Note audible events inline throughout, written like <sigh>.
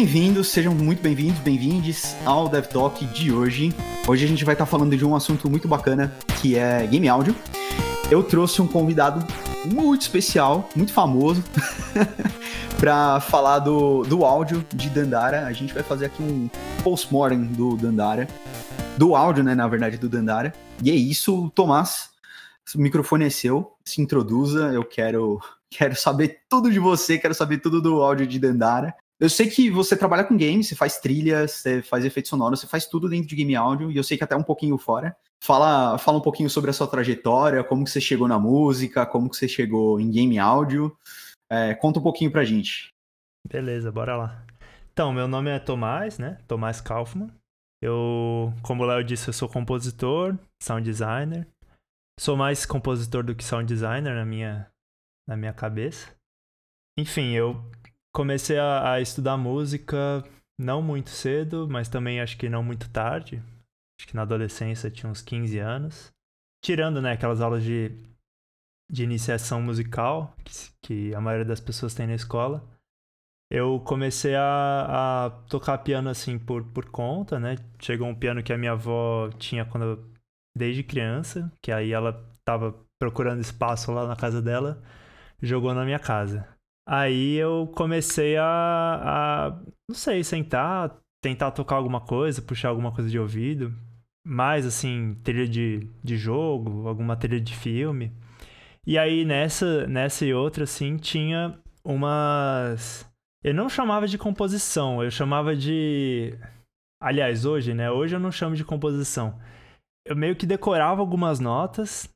Bem-vindos, sejam muito bem-vindos, bem-vindes ao Dev Talk de hoje. Hoje a gente vai estar falando de um assunto muito bacana, que é game áudio. Eu trouxe um convidado muito especial, muito famoso, <laughs> para falar do, do áudio de Dandara. A gente vai fazer aqui um post-mortem do Dandara, do áudio, né, na verdade, do Dandara. E é isso, Tomás, o microfone é seu, se introduza, eu quero, <laughs> quero saber tudo de você, quero saber tudo do áudio de Dandara. Eu sei que você trabalha com games, você faz trilhas, você faz efeitos sonoros, você faz tudo dentro de game áudio, e eu sei que até um pouquinho fora. Fala, fala um pouquinho sobre a sua trajetória, como que você chegou na música, como que você chegou em game áudio. É, conta um pouquinho pra gente. Beleza, bora lá. Então, meu nome é Tomás, né? Tomás Kaufmann. Eu, como o Léo disse, eu sou compositor, sound designer. Sou mais compositor do que sound designer na minha, na minha cabeça. Enfim, eu comecei a, a estudar música não muito cedo, mas também acho que não muito tarde. Acho que na adolescência tinha uns 15 anos. Tirando, né, aquelas aulas de, de iniciação musical que, que a maioria das pessoas tem na escola. Eu comecei a, a tocar piano assim por, por conta, né? Chegou um piano que a minha avó tinha quando desde criança, que aí ela tava procurando espaço lá na casa dela, jogou na minha casa. Aí eu comecei a, a, não sei, sentar, tentar tocar alguma coisa, puxar alguma coisa de ouvido. Mais assim, trilha de, de jogo, alguma trilha de filme. E aí nessa, nessa e outra, assim, tinha umas. Eu não chamava de composição, eu chamava de. Aliás, hoje, né? Hoje eu não chamo de composição. Eu meio que decorava algumas notas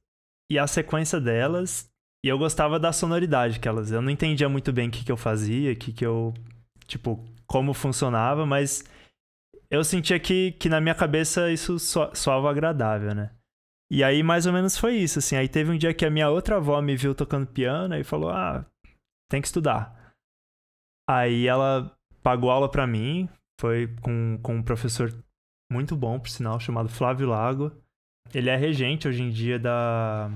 e a sequência delas e eu gostava da sonoridade que elas. Eu não entendia muito bem o que, que eu fazia, o que, que eu. Tipo, como funcionava, mas eu sentia que, que na minha cabeça isso so, soava agradável, né? E aí, mais ou menos foi isso, assim. Aí teve um dia que a minha outra avó me viu tocando piano e falou: Ah, tem que estudar. Aí ela pagou aula para mim, foi com, com um professor muito bom, por sinal, chamado Flávio Lago. Ele é regente hoje em dia da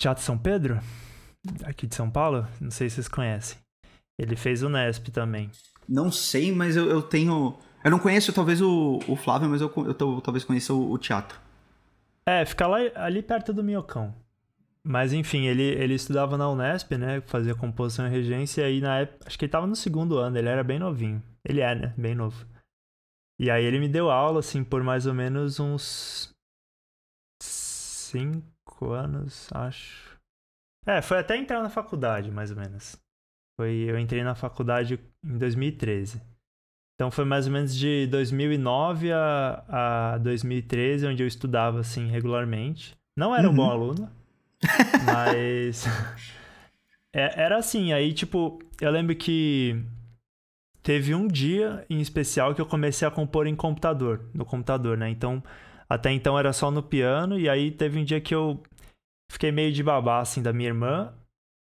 Teatro São Pedro, aqui de São Paulo, não sei se vocês conhecem. Ele fez o Nesp também. Não sei, mas eu, eu tenho. Eu não conheço talvez o, o Flávio, mas eu, eu, eu talvez conheça o, o, teatro. É, fica lá ali perto do Minhocão. Mas enfim, ele, ele estudava na Unesp, né? Fazia composição e regência, e aí na época. Acho que ele tava no segundo ano, ele era bem novinho. Ele é, né? Bem novo. E aí ele me deu aula, assim, por mais ou menos uns. Cinco cinco anos, acho. É, foi até entrar na faculdade, mais ou menos. Foi, eu entrei na faculdade em 2013. Então foi mais ou menos de 2009 a, a 2013, onde eu estudava assim regularmente. Não era uhum. um bom uhum. aluno, mas <laughs> é, era assim. Aí tipo, eu lembro que teve um dia em especial que eu comecei a compor em computador, no computador, né? Então até então era só no piano, e aí teve um dia que eu fiquei meio de babá, assim, da minha irmã,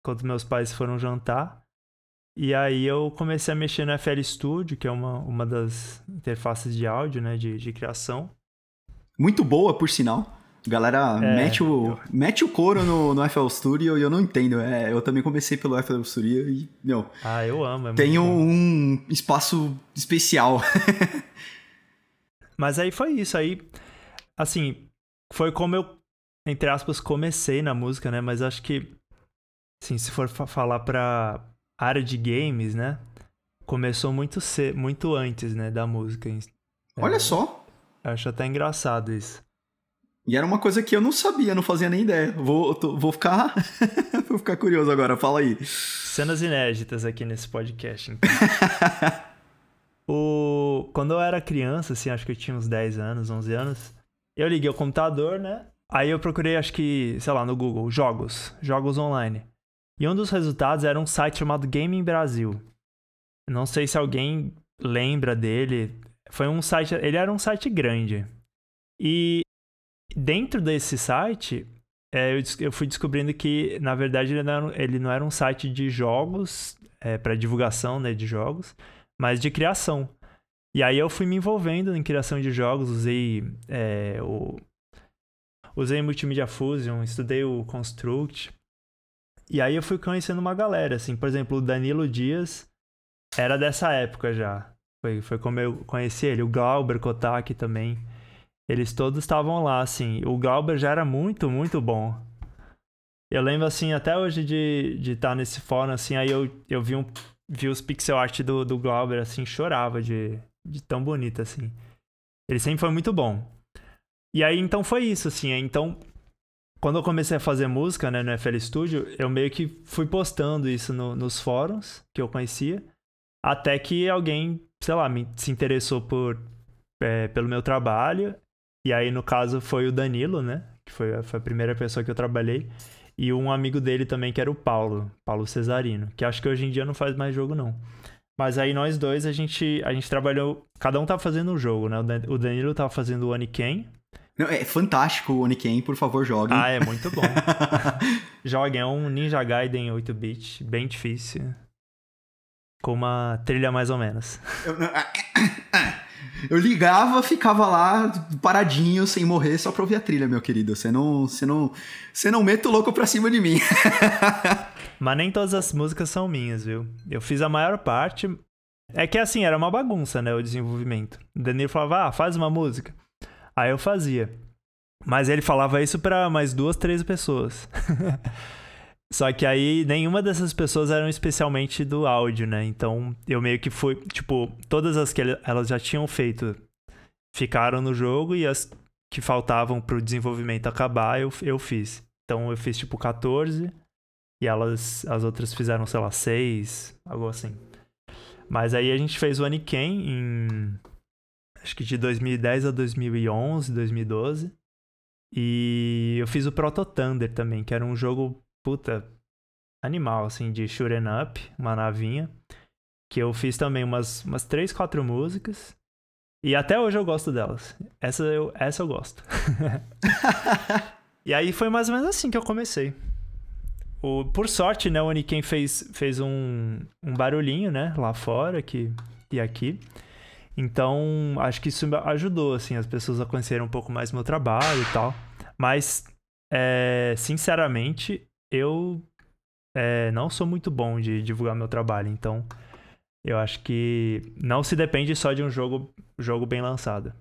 quando meus pais foram jantar. E aí eu comecei a mexer no FL Studio, que é uma, uma das interfaces de áudio, né, de, de criação. Muito boa, por sinal. Galera, é, mete, o, eu... mete o couro no, no FL Studio e eu não entendo. É, eu também comecei pelo FL Studio e, meu... Ah, eu amo. É tem um espaço especial. <laughs> Mas aí foi isso. Aí assim, foi como eu, entre aspas, comecei na música, né? Mas acho que, assim, se for falar pra área de games, né? Começou muito, ce muito antes, né, da música. Olha é, só! Acho até engraçado isso. E era uma coisa que eu não sabia, não fazia nem ideia. Vou, tô, vou ficar. <laughs> vou ficar curioso agora, fala aí. Cenas inéditas aqui nesse podcast, então. <laughs> o... Quando eu era criança, assim, acho que eu tinha uns 10 anos, 11 anos, eu liguei o computador, né? Aí eu procurei, acho que, sei lá, no Google, jogos, jogos online. E um dos resultados era um site chamado Gaming Brasil. Não sei se alguém lembra dele. Foi um site, ele era um site grande. E dentro desse site, é, eu, eu, fui descobrindo que, na verdade, ele não era, ele não era um site de jogos, é, para divulgação né, de jogos, mas de criação. E aí eu fui me envolvendo em criação de jogos, usei é, o usei Multimedia Fusion, estudei o Construct. E aí eu fui conhecendo uma galera, assim, por exemplo, o Danilo Dias era dessa época já. Foi, foi como eu conheci ele. O Glauber Kotak também. Eles todos estavam lá, assim. O Glauber já era muito, muito bom. Eu lembro, assim, até hoje de estar de tá nesse fórum, assim, aí eu, eu vi, um, vi os pixel art do, do Glauber, assim, chorava de, de tão bonito, assim. Ele sempre foi muito bom. E aí, então, foi isso, assim. Então, quando eu comecei a fazer música, né, no FL Studio, eu meio que fui postando isso no, nos fóruns que eu conhecia, até que alguém, sei lá, me, se interessou por, é, pelo meu trabalho. E aí, no caso, foi o Danilo, né? Que foi, foi a primeira pessoa que eu trabalhei. E um amigo dele também, que era o Paulo, Paulo Cesarino, que acho que hoje em dia não faz mais jogo, não. Mas aí nós dois, a gente, a gente trabalhou. Cada um tava fazendo um jogo, né? O Danilo tava fazendo o Oniken. É fantástico o Oniken, por favor, joguem. Ah, é muito bom. <laughs> joguem, é um Ninja Gaiden 8-bit, bem difícil. Com uma trilha mais ou menos. Eu, <coughs> eu ligava, ficava lá paradinho, sem morrer, só pra ouvir a trilha, meu querido. Você não, você não, você não mete o louco pra cima de mim. <laughs> Mas nem todas as músicas são minhas, viu? Eu fiz a maior parte. É que assim, era uma bagunça, né? O desenvolvimento. O Danilo falava, ah, faz uma música. Aí eu fazia. Mas ele falava isso para mais duas, três pessoas. <laughs> Só que aí nenhuma dessas pessoas eram especialmente do áudio, né? Então eu meio que fui, tipo, todas as que elas já tinham feito ficaram no jogo e as que faltavam pro desenvolvimento acabar eu, eu fiz. Então eu fiz tipo 14 e elas, as outras fizeram, sei lá, 6, algo assim. Mas aí a gente fez o Aniken em acho que de 2010 a 2011, 2012. E eu fiz o Proto Thunder também, que era um jogo puta, animal, assim, de shooting up, uma navinha. Que eu fiz também umas, umas 3, 4 músicas. E até hoje eu gosto delas. Essa eu, essa eu gosto. <laughs> e aí foi mais ou menos assim que eu comecei. O, por sorte, né, o Oniken fez, fez um, um barulhinho, né, lá fora aqui, e aqui. Então, acho que isso ajudou, assim, as pessoas a conhecerem um pouco mais meu trabalho e tal. Mas, é, sinceramente, eu é, não sou muito bom de divulgar meu trabalho, então eu acho que não se depende só de um jogo, jogo bem lançado.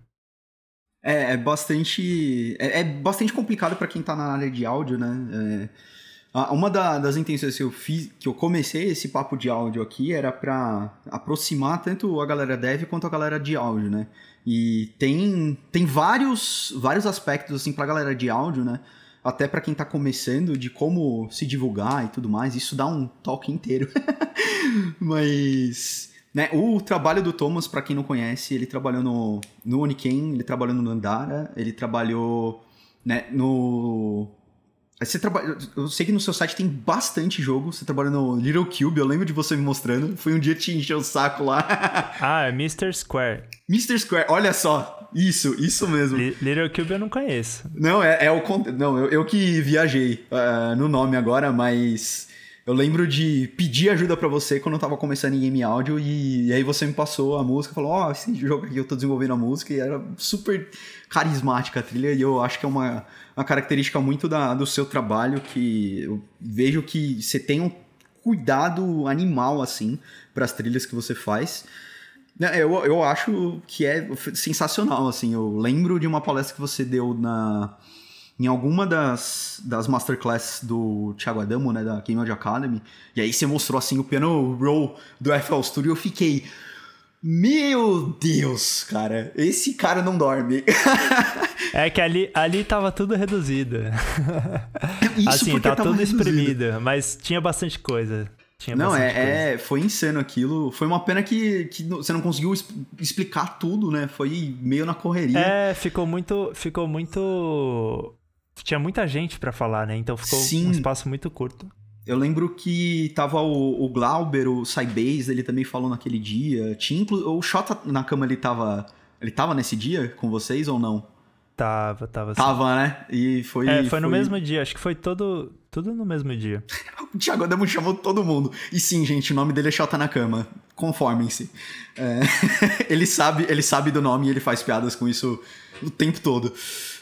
É, é bastante. É, é bastante complicado para quem tá na área de áudio, né? É, uma da, das intenções que eu fiz, que eu comecei esse papo de áudio aqui, era para aproximar tanto a galera dev quanto a galera de áudio, né? E tem, tem vários, vários aspectos, assim, pra galera de áudio, né? até para quem está começando, de como se divulgar e tudo mais, isso dá um talk inteiro. <laughs> Mas, né, o trabalho do Thomas, para quem não conhece, ele trabalhou no, no Oniken, ele trabalhou no Andara, ele trabalhou né, no você trabalha, eu sei que no seu site tem bastante jogo. Você trabalha no Little Cube, eu lembro de você me mostrando. Foi um dia que te encheu o saco lá. <laughs> ah, é Mr. Square. Mr. Square, olha só. Isso, isso mesmo. Little Cube eu não conheço. Não, é, é o. Não, eu, eu que viajei uh, no nome agora, mas. Eu lembro de pedir ajuda para você quando eu tava começando em game áudio e, e, aí você me passou a música, falou: "Ó, oh, esse jogo aqui eu tô desenvolvendo a música" e era super carismática a trilha e eu acho que é uma uma característica muito da, do seu trabalho que eu vejo que você tem um cuidado animal, assim, para as trilhas que você faz. Né, eu, eu acho que é sensacional, assim. Eu lembro de uma palestra que você deu na em alguma das, das masterclass do Thiago Adamo, né, da Game Academy, e aí você mostrou, assim, o piano roll do FL Studio, eu fiquei... Meu Deus, cara, esse cara não dorme. <laughs> É que ali, ali tava tudo reduzido. <laughs> Isso assim, tá tudo exprimido, mas tinha bastante coisa. Tinha não, é, é, foi insano aquilo. Foi uma pena que, que você não conseguiu explicar tudo, né? Foi meio na correria. É, ficou muito. Ficou muito. Tinha muita gente para falar, né? Então ficou Sim. um espaço muito curto. Eu lembro que tava o, o Glauber, o Sybase, ele também falou naquele dia. Tinha. O Shota na cama, ele tava. Ele tava nesse dia com vocês ou não? Tava, tava. Sim. Tava, né? E foi. É, foi, foi, no mesmo dia, acho que foi todo. Tudo no mesmo dia. <laughs> o Thiago Adamo chamou todo mundo. E sim, gente, o nome dele é Xota na Cama. Conformem-se. É... <laughs> ele, sabe, ele sabe do nome e ele faz piadas com isso o tempo todo.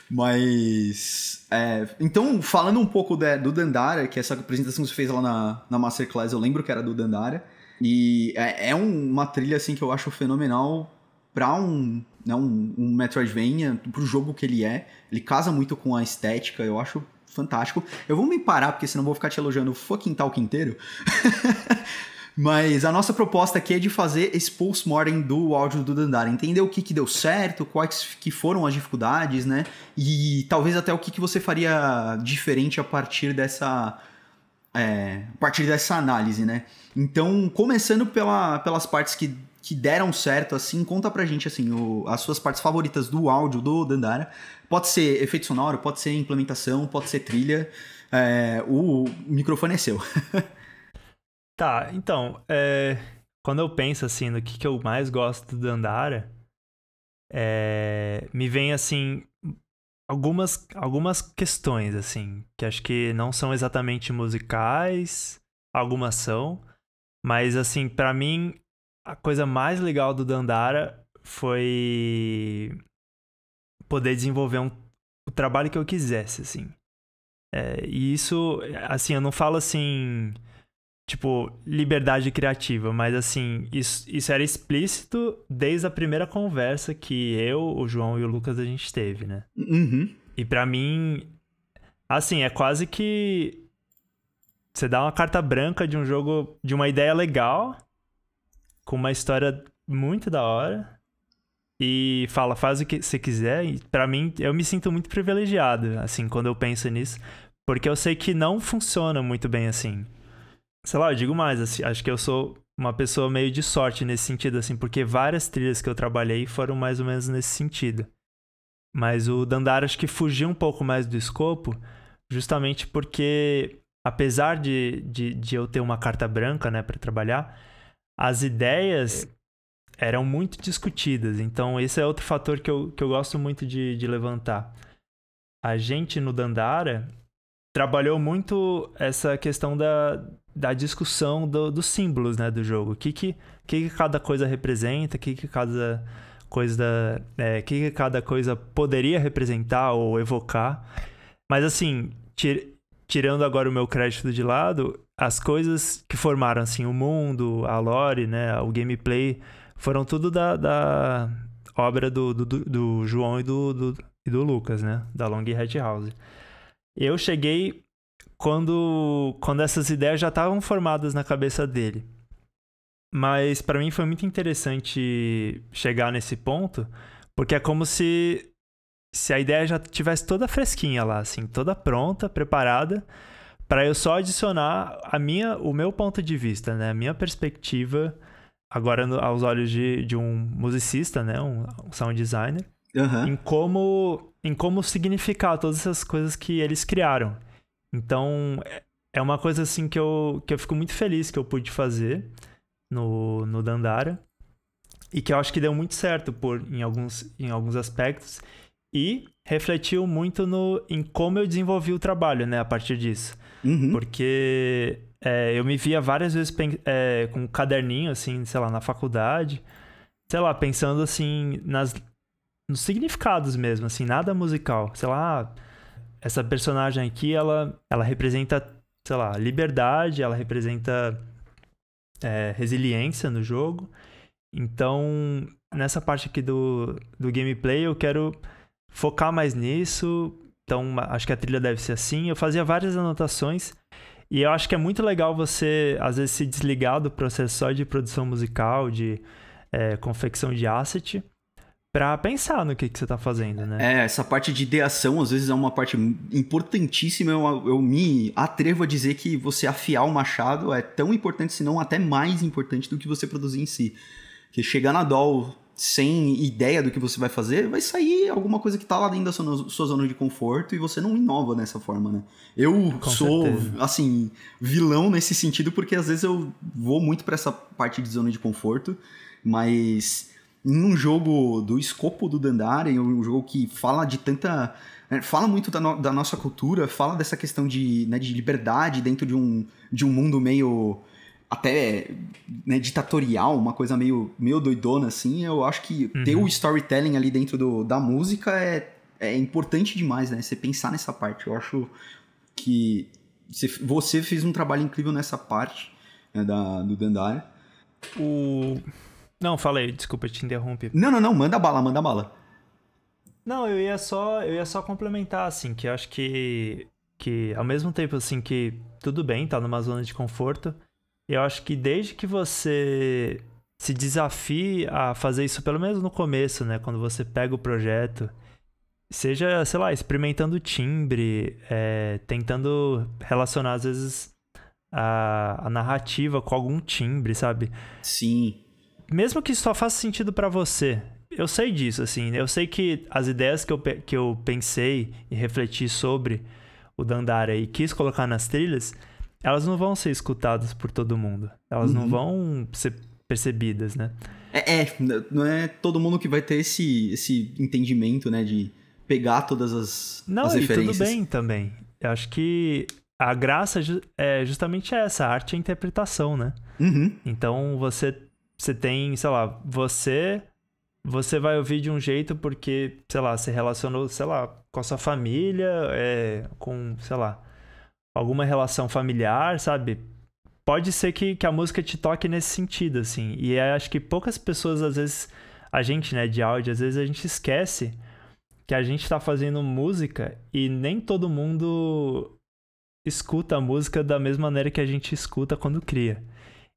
Mas. É... Então, falando um pouco de, do Dandara, que essa apresentação que você fez lá na, na Masterclass, eu lembro que era do Dandara. E é, é uma trilha assim que eu acho fenomenal para um, né, um, um Metroidvania, pro jogo que ele é. Ele casa muito com a estética, eu acho fantástico. Eu vou me parar, porque senão vou ficar te elogiando o fucking talk inteiro. <laughs> Mas a nossa proposta aqui é de fazer esse post-mortem do áudio do Dandara, entender o que, que deu certo, quais que foram as dificuldades, né? E talvez até o que, que você faria diferente a partir dessa. É, a partir dessa análise, né? Então, começando pela, pelas partes que, que deram certo, assim, conta pra gente, assim, o, as suas partes favoritas do áudio do Dandara. Pode ser efeito sonoro, pode ser implementação, pode ser trilha. É, o microfone é seu. <laughs> Tá, então, é, quando eu penso assim no que, que eu mais gosto do Dandara, é, me vem assim algumas, algumas questões assim, que acho que não são exatamente musicais, algumas são, mas assim, para mim a coisa mais legal do Dandara foi poder desenvolver um, o trabalho que eu quisesse, assim. É, e isso, assim, eu não falo assim tipo, liberdade criativa, mas assim, isso, isso era explícito desde a primeira conversa que eu, o João e o Lucas a gente teve, né? Uhum. E para mim, assim, é quase que você dá uma carta branca de um jogo, de uma ideia legal, com uma história muito da hora. E fala, faz o que você quiser. E para mim, eu me sinto muito privilegiado, assim, quando eu penso nisso. Porque eu sei que não funciona muito bem assim sei lá, eu digo mais, assim, acho que eu sou uma pessoa meio de sorte nesse sentido, assim, porque várias trilhas que eu trabalhei foram mais ou menos nesse sentido. Mas o Dandara acho que fugiu um pouco mais do escopo, justamente porque, apesar de, de, de eu ter uma carta branca, né, para trabalhar, as ideias eram muito discutidas. Então, esse é outro fator que eu, que eu gosto muito de, de levantar. A gente no Dandara trabalhou muito essa questão da, da discussão do, dos símbolos né, do jogo. O que, que, que, cada coisa representa, o que, que cada coisa. É, que, que cada coisa poderia representar ou evocar. Mas assim, tir, tirando agora o meu crédito de lado, as coisas que formaram assim, o mundo, a lore, né, o gameplay, foram tudo da, da obra do, do, do João e do, do, e do Lucas, né? Da Long Hat House. Eu cheguei quando, quando essas ideias já estavam formadas na cabeça dele. Mas para mim foi muito interessante chegar nesse ponto, porque é como se se a ideia já tivesse toda fresquinha lá, assim, toda pronta, preparada, para eu só adicionar a minha, o meu ponto de vista, né, a minha perspectiva agora no, aos olhos de, de um musicista, né, um, um sound designer, uhum. em como em como significar todas essas coisas que eles criaram. Então, é uma coisa assim que eu, que eu fico muito feliz que eu pude fazer no, no Dandara. E que eu acho que deu muito certo por, em, alguns, em alguns aspectos. E refletiu muito no, em como eu desenvolvi o trabalho, né, a partir disso. Uhum. Porque é, eu me via várias vezes é, com um caderninho, assim, sei lá, na faculdade. Sei lá, pensando, assim, nas, nos significados mesmo, assim, nada musical. Sei lá, essa personagem aqui, ela, ela representa, sei lá, liberdade, ela representa é, resiliência no jogo. Então, nessa parte aqui do, do gameplay, eu quero focar mais nisso. Então, acho que a trilha deve ser assim. Eu fazia várias anotações. E eu acho que é muito legal você, às vezes, se desligar do processo só de produção musical, de é, confecção de asset, para pensar no que, que você tá fazendo, né? É, essa parte de ideação às vezes é uma parte importantíssima. Eu, eu me atrevo a dizer que você afiar o machado é tão importante, se não até mais importante do que você produzir em si. Que chegar na DOL sem ideia do que você vai fazer, vai sair alguma coisa que tá lá dentro da sua, sua zona de conforto e você não inova dessa forma, né? Eu Com sou, certeza. assim, vilão nesse sentido porque às vezes eu vou muito para essa parte de zona de conforto, mas em um jogo do escopo do Dandara, um jogo que fala de tanta. Né, fala muito da, no, da, nossa cultura, fala dessa questão de, né, de liberdade dentro de um, de um mundo meio até né, ditatorial, uma coisa meio, meio doidona, assim. Eu acho que uhum. ter o storytelling ali dentro do, da música é, é importante demais, né? Você pensar nessa parte. Eu acho que você, você fez um trabalho incrível nessa parte né, da, do Dandara. o. Não, falei, desculpa, te interrompi. Não, não, não, manda bala, manda bala. Não, eu ia só, eu ia só complementar, assim, que eu acho que, que ao mesmo tempo, assim, que tudo bem, tá numa zona de conforto, eu acho que desde que você se desafie a fazer isso, pelo menos no começo, né, quando você pega o projeto, seja, sei lá, experimentando timbre, é, tentando relacionar, às vezes, a, a narrativa com algum timbre, sabe? Sim. Mesmo que só faça sentido para você, eu sei disso, assim. Eu sei que as ideias que eu, que eu pensei e refleti sobre o Dandara e quis colocar nas trilhas, elas não vão ser escutadas por todo mundo. Elas uhum. não vão ser percebidas, né? É, é, não é todo mundo que vai ter esse, esse entendimento, né? De pegar todas as, não, as referências. Não, tudo bem também. Eu acho que a graça é justamente essa, a arte e a interpretação, né? Uhum. Então você, você tem, sei lá, você você vai ouvir de um jeito porque, sei lá, se relacionou, sei lá, com a sua família, é, com, sei lá, alguma relação familiar, sabe? Pode ser que, que a música te toque nesse sentido, assim. E acho que poucas pessoas, às vezes, a gente, né, de áudio, às vezes a gente esquece que a gente tá fazendo música e nem todo mundo escuta a música da mesma maneira que a gente escuta quando cria.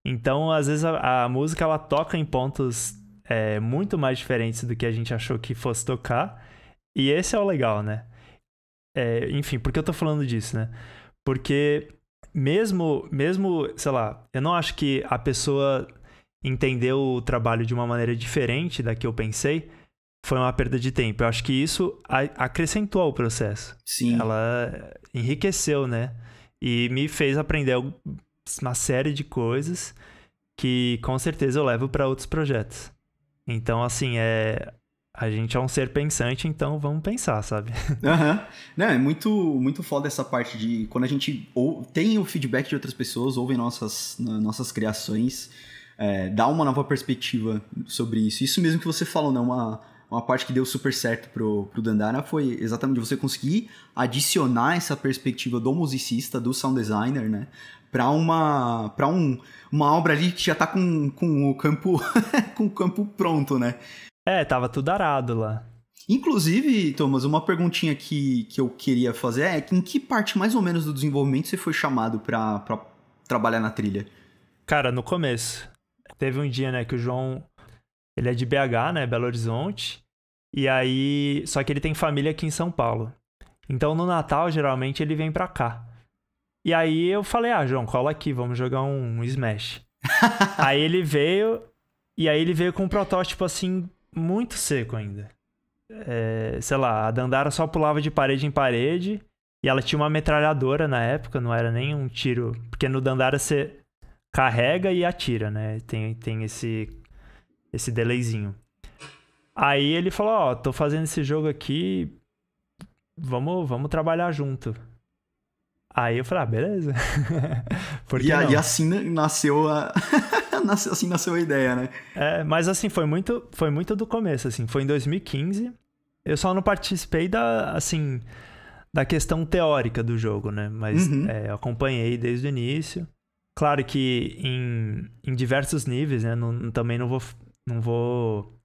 Então, às vezes, a, a música ela toca em pontos é, muito mais diferentes do que a gente achou que fosse tocar. E esse é o legal, né? É, enfim, por que eu tô falando disso, né? Porque mesmo, mesmo, sei lá, eu não acho que a pessoa entendeu o trabalho de uma maneira diferente da que eu pensei, foi uma perda de tempo. Eu acho que isso acrescentou ao processo. Sim. Ela enriqueceu, né? E me fez aprender uma série de coisas que com certeza eu levo para outros projetos. Então, assim, é. A gente é um ser pensante, então vamos pensar, sabe? <laughs> Aham. Uhum. É muito, muito foda essa parte de quando a gente ou, tem o feedback de outras pessoas, ouve nossas, nossas criações, é, dá uma nova perspectiva sobre isso. Isso mesmo que você falou, né? Uma, uma parte que deu super certo pro, pro Dandara foi exatamente você conseguir adicionar essa perspectiva do musicista, do sound designer, né? para uma para um, uma obra ali que já tá com, com o campo <laughs> com o campo pronto, né? É, tava tudo arado lá. Inclusive, Thomas, uma perguntinha que, que eu queria fazer é em que parte mais ou menos do desenvolvimento você foi chamado para trabalhar na trilha? Cara, no começo. Teve um dia, né, que o João, ele é de BH, né, Belo Horizonte, e aí, só que ele tem família aqui em São Paulo. Então no Natal, geralmente, ele vem pra cá. E aí eu falei, ah, João, cola aqui, vamos jogar um, um Smash. <laughs> aí ele veio, e aí ele veio com um protótipo assim, muito seco ainda. É, sei lá, a Dandara só pulava de parede em parede, e ela tinha uma metralhadora na época, não era nem um tiro. Porque no Dandara você carrega e atira, né? Tem, tem esse, esse delayzinho. Aí ele falou, ó, oh, tô fazendo esse jogo aqui, vamos, vamos trabalhar junto. Aí eu falei, ah, beleza. <laughs> e, a, e, assim nasceu a. <laughs> assim nasceu a ideia, né? É, mas assim, foi muito, foi muito do começo, assim. Foi em 2015. Eu só não participei da, assim, da questão teórica do jogo, né? Mas uhum. é, acompanhei desde o início. Claro que em, em diversos níveis, né? Não, também não vou, não vou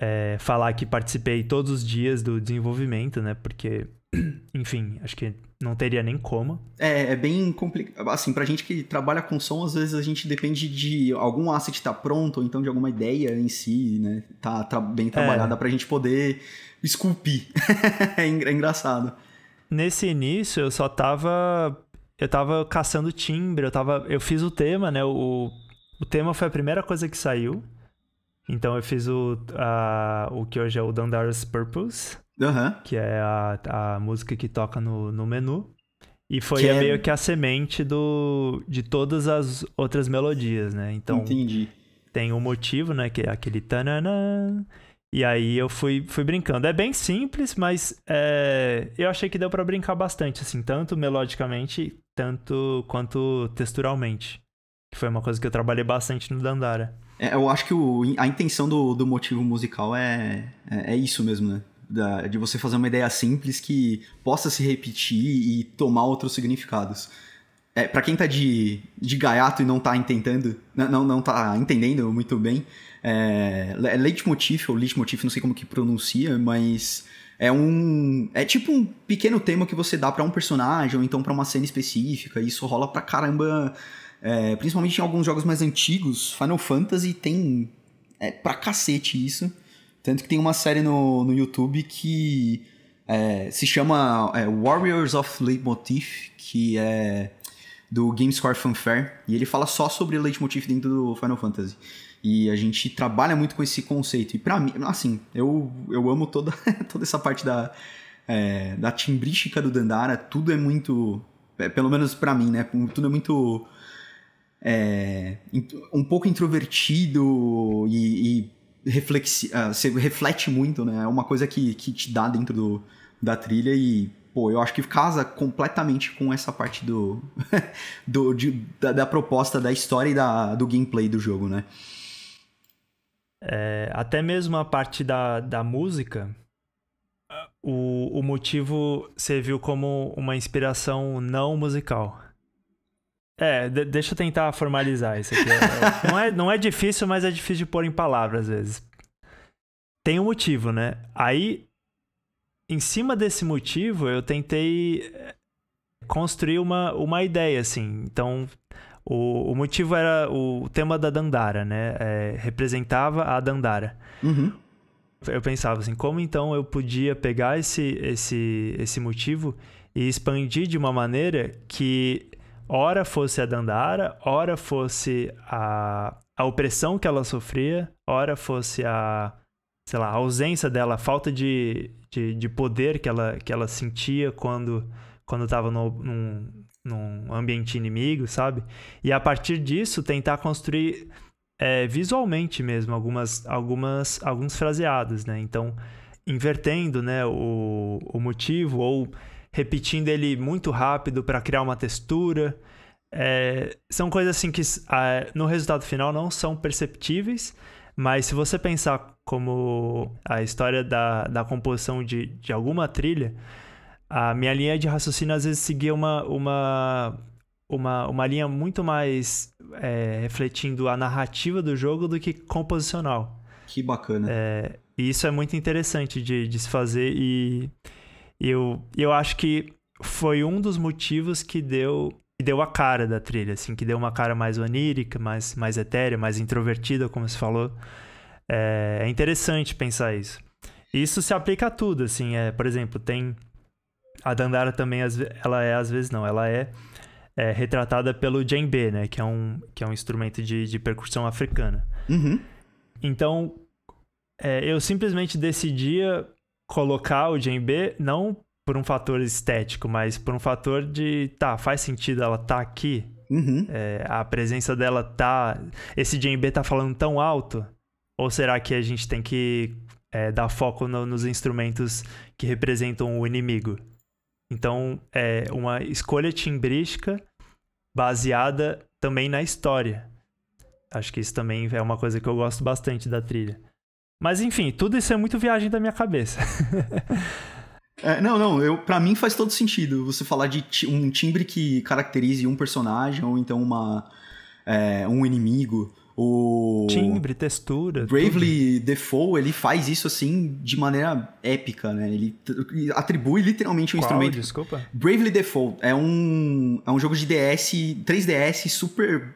é, falar que participei todos os dias do desenvolvimento, né? Porque, <clears throat> enfim, acho que não teria nem como. É, é bem complicado. Assim, pra gente que trabalha com som, às vezes a gente depende de algum asset estar tá pronto, ou então de alguma ideia em si, né? Tá, tá bem trabalhada é. pra gente poder esculpir. <laughs> É, é engraçado. Nesse início, eu só tava. Eu tava caçando timbre, eu tava. Eu fiz o tema, né? O, o tema foi a primeira coisa que saiu. Então eu fiz o, a, o que hoje é o Dundar's Purpose. Uhum. Que é a, a música que toca no, no menu. E foi é... meio que a semente do, de todas as outras melodias, né? Então. Entendi. Tem um motivo, né? Que é aquele tananã. E aí eu fui, fui brincando. É bem simples, mas é, eu achei que deu para brincar bastante, assim, tanto melodicamente, tanto quanto texturalmente. Que foi uma coisa que eu trabalhei bastante no Dandara. É, eu acho que o, a intenção do, do motivo musical é, é, é isso mesmo, né? da, de você fazer uma ideia simples que possa se repetir e tomar outros significados. É, para quem tá de, de gaiato e não tá entendendo, não, não tá entendendo muito bem, é, é leitmotiv, ou leitmotiv, não sei como que pronuncia, mas é um. É tipo um pequeno tema que você dá para um personagem, ou então para uma cena específica, e isso rola pra caramba. É, principalmente em alguns jogos mais antigos, Final Fantasy tem é, pra cacete isso. Tanto que tem uma série no, no YouTube que é, se chama é, Warriors of Leitmotiv, que é do GameScore Fanfare, e ele fala só sobre leitmotiv dentro do Final Fantasy. E a gente trabalha muito com esse conceito. E para mim, assim, eu, eu amo toda, <laughs> toda essa parte da, é, da timbrística do Dandara. Tudo é muito. É, pelo menos para mim, né? Tudo é muito. É, um pouco introvertido e, e reflexi, uh, você reflete muito, né? É uma coisa que, que te dá dentro do, da trilha e pô, eu acho que casa completamente com essa parte do, <laughs> do de, da, da, proposta da história e da, do gameplay do jogo, né? É, até mesmo a parte da, da música, o, o motivo serviu como uma inspiração não musical. É, de, deixa eu tentar formalizar isso aqui. É, não, é, não é difícil, mas é difícil de pôr em palavras às vezes. Tem um motivo, né? Aí em cima desse motivo, eu tentei eh, construir uma, uma ideia, assim. Então, o, o motivo era o tema da Dandara, né? É, representava a Dandara. Uhum. Eu pensava assim, como então eu podia pegar esse, esse, esse motivo e expandir de uma maneira que ora fosse a Dandara, ora fosse a, a opressão que ela sofria, ora fosse a, sei lá, a ausência dela, a falta de, de, de poder que ela, que ela sentia quando quando estava num, num ambiente inimigo, sabe? E a partir disso tentar construir é, visualmente mesmo algumas, algumas, alguns fraseados, né? Então, invertendo né, o, o motivo ou repetindo ele muito rápido para criar uma textura. É, são coisas assim que no resultado final não são perceptíveis, mas se você pensar como a história da, da composição de, de alguma trilha, a minha linha de raciocínio às vezes seguia uma, uma, uma, uma linha muito mais é, refletindo a narrativa do jogo do que composicional. Que bacana. É, e isso é muito interessante de, de se fazer e eu, eu acho que foi um dos motivos que deu que deu a cara da trilha, assim, que deu uma cara mais onírica, mais, mais etérea, mais introvertida, como se falou. É, é interessante pensar isso. Isso se aplica a tudo, assim, é, por exemplo, tem a Dandara também, ela é, às vezes não, ela é, é retratada pelo djembe, né, que é um, que é um instrumento de, de percussão africana. Uhum. Então, é, eu simplesmente decidia colocar o djembe não por um fator estético, mas por um fator de, tá, faz sentido ela tá aqui? Uhum. É, a presença dela tá. Esse djembe tá falando tão alto? Ou será que a gente tem que é, dar foco no, nos instrumentos que representam o inimigo? Então, é uma escolha timbrística baseada também na história. Acho que isso também é uma coisa que eu gosto bastante da trilha. Mas enfim, tudo isso é muito viagem da minha cabeça. <laughs> É, não, não, eu, pra mim faz todo sentido você falar de um timbre que caracterize um personagem ou então uma, é, um inimigo. O timbre, textura. Bravely tudo. Default, ele faz isso assim de maneira épica, né? Ele atribui literalmente um Qual? instrumento. Desculpa. Bravely Default é um, é um jogo de DS, 3DS super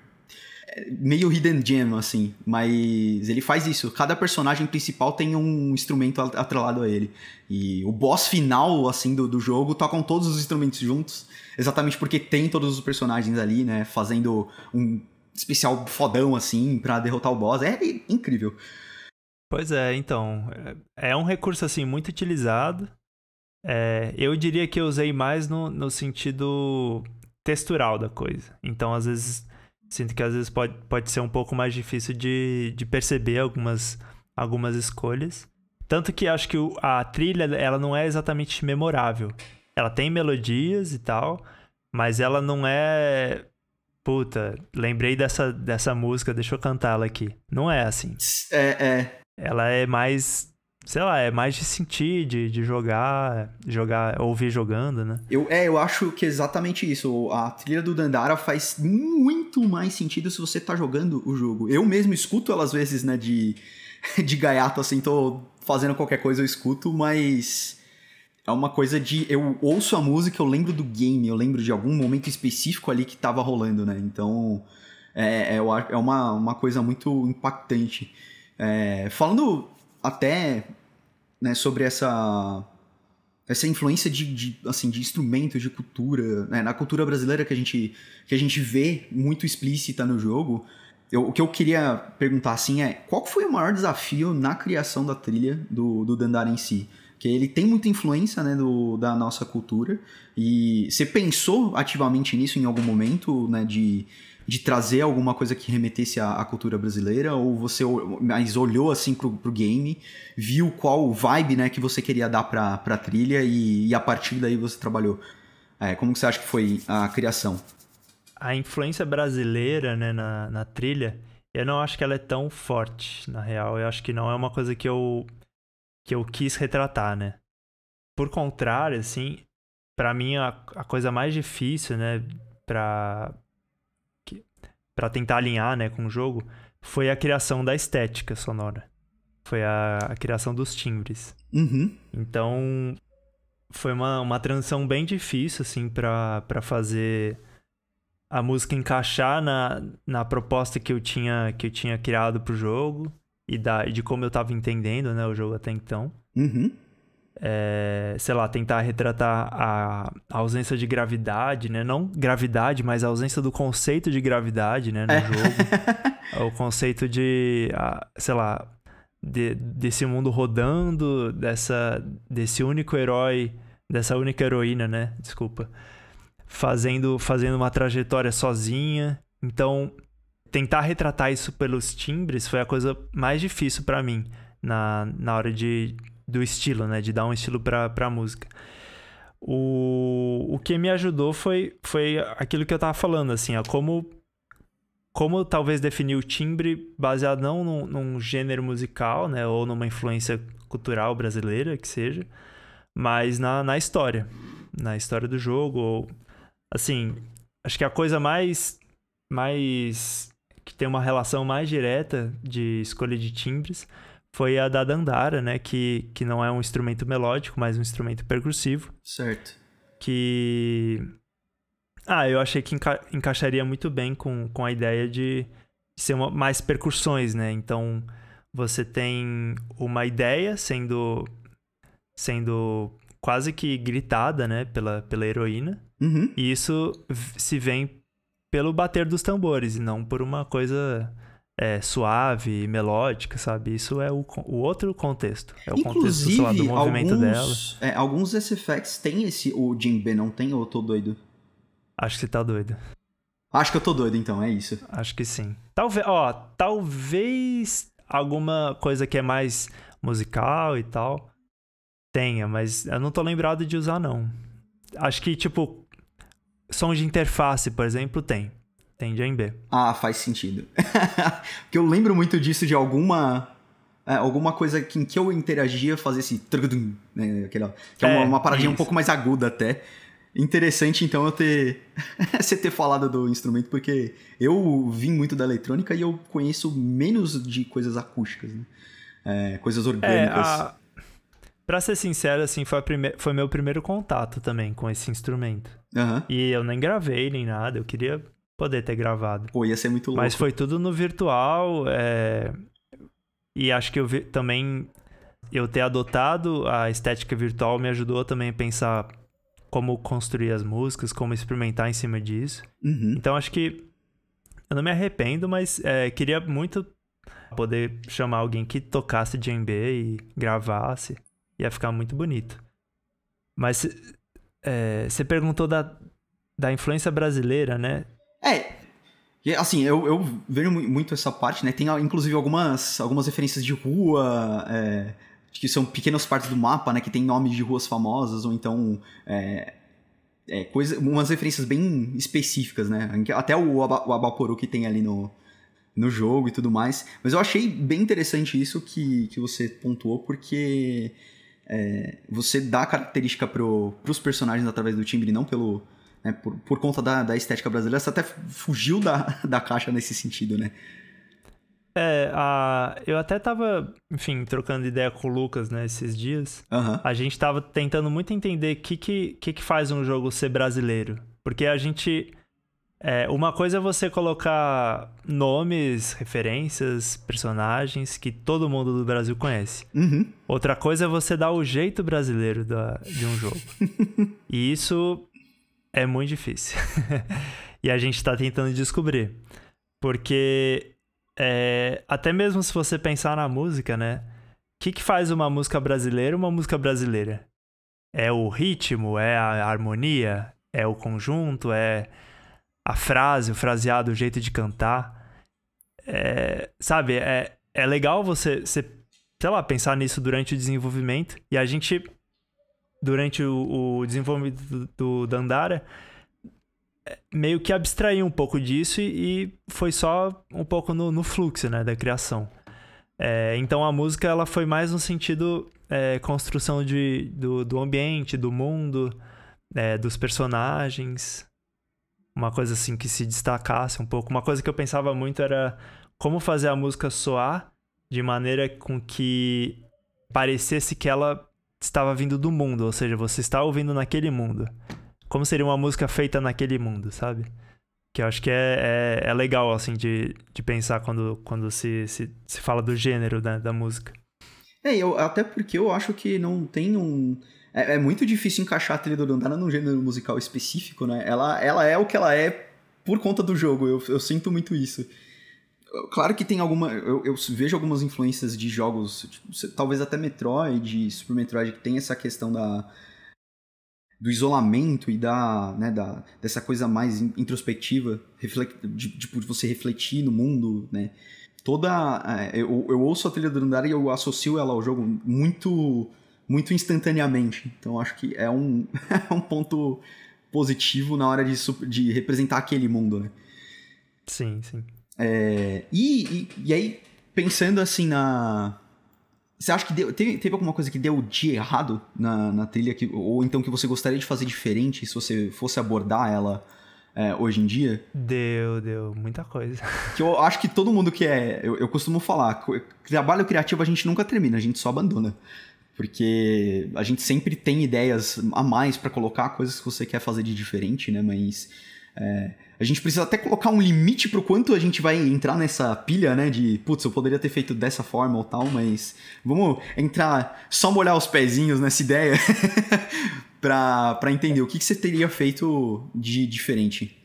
meio hidden gem, assim. Mas ele faz isso. Cada personagem principal tem um instrumento atrelado a ele. E o boss final, assim, do, do jogo, tocam todos os instrumentos juntos. Exatamente porque tem todos os personagens ali, né? Fazendo um especial fodão, assim, para derrotar o boss. É incrível. Pois é, então. É, é um recurso, assim, muito utilizado. É, eu diria que eu usei mais no, no sentido textural da coisa. Então, às vezes Sinto que às vezes pode, pode ser um pouco mais difícil de, de perceber algumas, algumas escolhas. Tanto que acho que a trilha ela não é exatamente memorável. Ela tem melodias e tal, mas ela não é. Puta, lembrei dessa, dessa música, deixa eu cantá-la aqui. Não é assim. É, é. Ela é mais sei lá, é mais de sentir, de, de jogar, jogar, ouvir jogando, né? Eu, é, eu acho que é exatamente isso. A trilha do Dandara faz muito mais sentido se você tá jogando o jogo. Eu mesmo escuto ela às vezes, né, de, <laughs> de gaiato, assim, tô fazendo qualquer coisa, eu escuto, mas é uma coisa de. Eu ouço a música, eu lembro do game, eu lembro de algum momento específico ali que tava rolando, né? Então. É, é, é uma, uma coisa muito impactante. É, falando até né, sobre essa essa influência de, de, assim, de instrumentos, de cultura, né, na cultura brasileira que a gente, que a gente vê muito explícita no jogo, eu, o que eu queria perguntar assim é, qual foi o maior desafio na criação da trilha do, do Dandara em si? Que ele tem muita influência né, do, da nossa cultura, e você pensou ativamente nisso em algum momento, né, de de trazer alguma coisa que remetesse à, à, cultura brasileira? Ou você mais olhou assim pro, pro game, viu qual vibe né, que você queria dar pra, pra trilha e, e a partir daí você trabalhou? É, como que você acha que foi a criação? A influência brasileira né, na, na trilha, eu não acho que ela é tão forte, na real. Eu acho que não é uma coisa que eu, que eu quis retratar, né? Por contrário, assim, para mim a, a coisa mais difícil, né, pra, para tentar alinhar né, com o jogo, foi a criação da estética sonora. Foi a, a criação dos timbres. Uhum. Então, foi uma, uma transição bem difícil, assim, para fazer a música encaixar na, na proposta que eu tinha que eu tinha criado pro jogo e da, de como eu tava entendendo, né, o jogo até então. Uhum é, sei lá, tentar retratar a, a, ausência de gravidade, né? Não gravidade, mas a ausência do conceito de gravidade, né? No é. jogo. <laughs> o conceito de, sei lá, de, desse mundo rodando, dessa, desse único herói, dessa única heroína, né? Desculpa. Fazendo, fazendo uma trajetória sozinha. Então, tentar retratar isso pelos timbres foi a coisa mais difícil para mim na, na hora de do estilo, né? De dar um estilo pra, pra música. O, o que me ajudou foi, foi aquilo que eu tava falando, assim, ó, como, como talvez definir o timbre baseado não num, num gênero musical, né? Ou numa influência cultural brasileira, que seja, mas na, na história. Na história do jogo, ou... Assim, acho que a coisa mais... mais que tem uma relação mais direta de escolha de timbres foi a da Dandara, né? Que, que não é um instrumento melódico, mas um instrumento percussivo. Certo. Que. Ah, eu achei que enca encaixaria muito bem com, com a ideia de ser uma, mais percussões, né? Então, você tem uma ideia sendo sendo quase que gritada, né, pela, pela heroína. Uhum. E isso se vem pelo bater dos tambores e não por uma coisa é, suave, melódica, sabe? Isso é o, o outro contexto. É o Inclusive, contexto, lá, do movimento alguns, dela. É, alguns SFX tem esse, o B não tem ou eu tô doido? Acho que você tá doido. Acho que eu tô doido, então, é isso. Acho que sim. Talvez, ó, talvez alguma coisa que é mais musical e tal tenha, mas eu não tô lembrado de usar, não. Acho que, tipo, som de interface, por exemplo, tem. Tem B. Ah, faz sentido. <laughs> Porque eu lembro muito disso de alguma. É, alguma coisa que, em que eu interagia fazer esse. Né, aquela, que é, uma, uma paradinha um pouco mais aguda até. Interessante, então, eu ter. <laughs> você ter falado do instrumento, porque eu vim muito da eletrônica e eu conheço menos de coisas acústicas, né? É, coisas orgânicas. É, a... Pra ser sincero, assim, foi, prime... foi meu primeiro contato também com esse instrumento. Uhum. E eu nem gravei nem nada, eu queria poder ter gravado. Pô, ia ser muito louco. Mas foi tudo no virtual. É... E acho que eu vi... também eu ter adotado a estética virtual me ajudou também a pensar como construir as músicas, como experimentar em cima disso. Uhum. Então acho que eu não me arrependo, mas é, queria muito poder chamar alguém que tocasse djembe e gravasse. Ia ficar muito bonito. Mas é, você perguntou da, da influência brasileira, né? É. Assim, eu, eu vejo muito essa parte, né? Tem inclusive algumas, algumas referências de rua, é, que são pequenas partes do mapa, né? Que tem nomes de ruas famosas, ou então. É, é, coisa, umas referências bem específicas, né? Até o, o Abaporu que tem ali no, no jogo e tudo mais. Mas eu achei bem interessante isso que, que você pontuou, porque é, você dá característica pro, pros personagens através do timbre, não pelo. Né, por, por conta da, da estética brasileira, você até fugiu da, da caixa nesse sentido, né? É, a, eu até tava, enfim, trocando ideia com o Lucas, né, esses dias. Uhum. A gente tava tentando muito entender o que, que, que, que faz um jogo ser brasileiro. Porque a gente. É, uma coisa é você colocar nomes, referências, personagens que todo mundo do Brasil conhece. Uhum. Outra coisa é você dar o jeito brasileiro da, de um jogo. <laughs> e isso é muito difícil. <laughs> e a gente tá tentando descobrir. Porque é, até mesmo se você pensar na música, né? O que, que faz uma música brasileira uma música brasileira? É o ritmo? É a harmonia? É o conjunto? É a frase, o fraseado, o jeito de cantar? É, sabe, é, é legal você, você, sei lá, pensar nisso durante o desenvolvimento. E a gente, durante o, o desenvolvimento do, do Dandara, meio que abstrair um pouco disso e, e foi só um pouco no, no fluxo né, da criação. É, então a música ela foi mais no sentido é, construção de, do, do ambiente, do mundo, é, dos personagens. Uma coisa assim que se destacasse um pouco. Uma coisa que eu pensava muito era como fazer a música soar de maneira com que parecesse que ela estava vindo do mundo, ou seja, você está ouvindo naquele mundo como seria uma música feita naquele mundo, sabe? Que eu acho que é, é, é legal, assim, de, de pensar quando, quando se, se, se fala do gênero né, da música. É, eu, até porque eu acho que não tem um. É, é muito difícil encaixar a trilha do num gênero musical específico, né? Ela, ela é o que ela é por conta do jogo, eu, eu sinto muito isso. Claro que tem alguma. Eu, eu vejo algumas influências de jogos, tipo, talvez até Metroid, Super Metroid, que tem essa questão da do isolamento e da, né, da dessa coisa mais introspectiva, de, de você refletir no mundo, né? Toda é, eu, eu ouço a trilha do Dandara e eu associo ela ao jogo muito muito instantaneamente. Então acho que é um, <laughs> é um ponto positivo na hora de, de representar aquele mundo, né? Sim, sim. É, e, e, e aí, pensando assim na, você acha que deu, teve, teve alguma coisa que deu de errado na, na trilha? Que, ou então que você gostaria de fazer diferente se você fosse abordar ela é, hoje em dia? Deu, deu. Muita coisa. <laughs> Que eu acho que todo mundo que é. Eu, eu costumo falar: trabalho criativo a gente nunca termina, a gente só abandona. Porque a gente sempre tem ideias a mais para colocar, coisas que você quer fazer de diferente, né? Mas. É, a gente precisa até colocar um limite pro quanto a gente vai entrar nessa pilha, né? De, putz, eu poderia ter feito dessa forma ou tal, mas vamos entrar, só molhar os pezinhos nessa ideia <laughs> pra, pra entender o que, que você teria feito de diferente.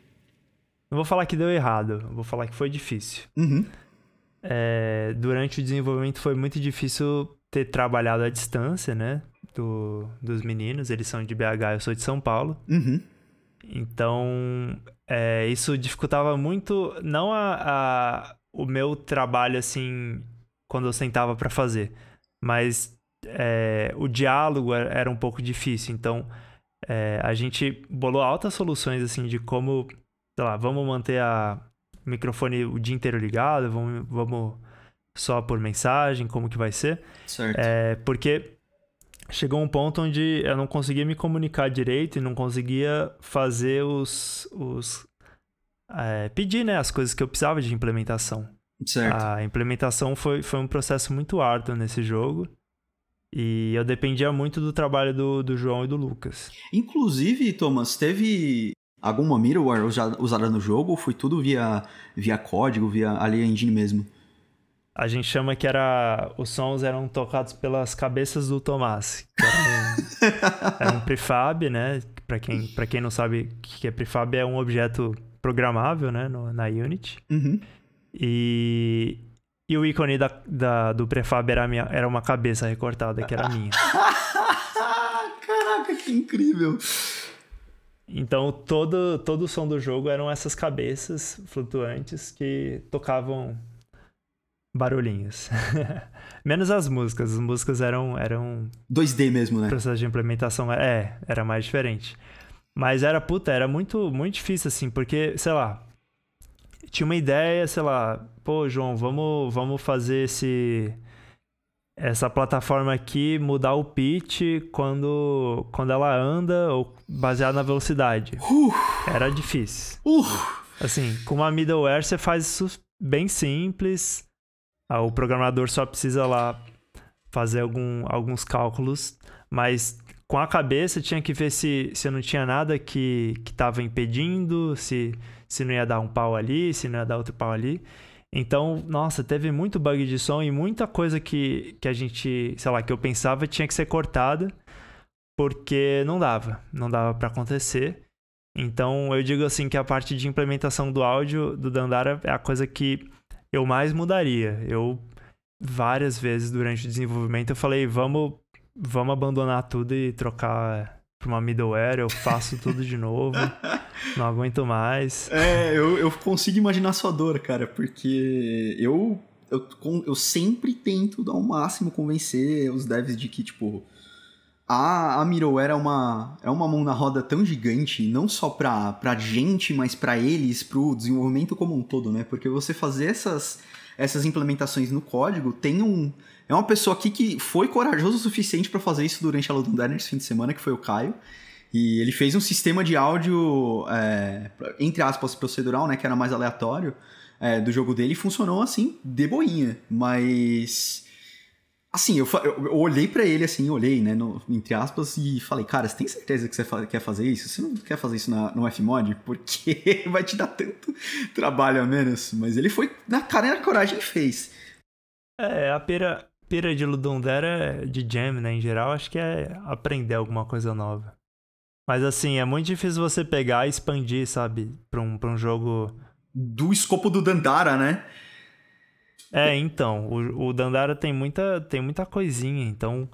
Não vou falar que deu errado, vou falar que foi difícil. Uhum. É, durante o desenvolvimento foi muito difícil ter trabalhado à distância, né? Do, dos meninos, eles são de BH, eu sou de São Paulo. Uhum. Então, é, isso dificultava muito, não a, a, o meu trabalho, assim, quando eu sentava para fazer, mas é, o diálogo era um pouco difícil. Então, é, a gente bolou altas soluções, assim, de como, sei lá, vamos manter a o microfone o dia inteiro ligado, vamos, vamos só por mensagem, como que vai ser. Certo. É, porque chegou um ponto onde eu não conseguia me comunicar direito e não conseguia fazer os. os é, pedir né, as coisas que eu precisava de implementação. Certo. A implementação foi, foi um processo muito árduo nesse jogo. E eu dependia muito do trabalho do, do João e do Lucas. Inclusive, Thomas, teve alguma middleware usada no jogo ou foi tudo via, via código, via ali engine mesmo? A gente chama que era. Os sons eram tocados pelas cabeças do Tomás. Era um, <laughs> era um prefab, né? Para quem, pra quem não sabe o que é prefab, é um objeto programável, né? No, na Unity. Uhum. E, e o ícone da, da, do prefab era, minha, era uma cabeça recortada, que era minha. <laughs> Caraca, que incrível! Então, todo, todo o som do jogo eram essas cabeças flutuantes que tocavam barulhinhos. <laughs> Menos as músicas. As músicas eram. eram 2D mesmo, né? O processo de implementação é, era mais diferente. Mas era, puta, era muito, muito difícil, assim, porque, sei lá. tinha uma ideia, sei lá, pô, João, vamos, vamos fazer esse essa plataforma aqui mudar o pitch quando, quando ela anda ou baseado na velocidade. Uh, Era difícil. Uh, assim, com uma middleware você faz isso bem simples. Ah, o programador só precisa lá fazer algum, alguns cálculos, mas com a cabeça tinha que ver se, se não tinha nada que estava impedindo, se, se não ia dar um pau ali, se não ia dar outro pau ali. Então, nossa, teve muito bug de som e muita coisa que, que a gente, sei lá, que eu pensava tinha que ser cortada porque não dava, não dava para acontecer. Então, eu digo assim que a parte de implementação do áudio do Dandara é a coisa que eu mais mudaria. Eu várias vezes durante o desenvolvimento eu falei, vamos vamos abandonar tudo e trocar pra uma middleware, eu faço tudo de novo. <laughs> não aguento mais. É, eu, eu consigo imaginar sua dor, cara, porque eu, eu, eu sempre tento dar o máximo convencer os devs de que, tipo, a, a middleware é uma, é uma mão na roda tão gigante, não só pra, pra gente, mas para eles, pro desenvolvimento como um todo, né? Porque você fazer essas, essas implementações no código tem um é uma pessoa aqui que foi corajoso o suficiente para fazer isso durante a London nesse fim de semana, que foi o Caio. E ele fez um sistema de áudio, é, entre aspas, procedural, né? Que era mais aleatório é, do jogo dele e funcionou assim, de boinha. Mas. Assim, eu, eu, olhei para ele assim, olhei, né, no, entre aspas, e falei, cara, você tem certeza que você fa quer fazer isso? Você não quer fazer isso na, no Fmod? Porque <laughs> vai te dar tanto trabalho a menos. Mas ele foi na cara e na coragem e fez. É, a pera, pira de Ludundera, de Jam, né, em geral, acho que é aprender alguma coisa nova. Mas assim, é muito difícil você pegar e expandir, sabe, pra um, pra um jogo. Do escopo do Dandara, né? É, então, o, o Dandara tem muita, tem muita coisinha, então.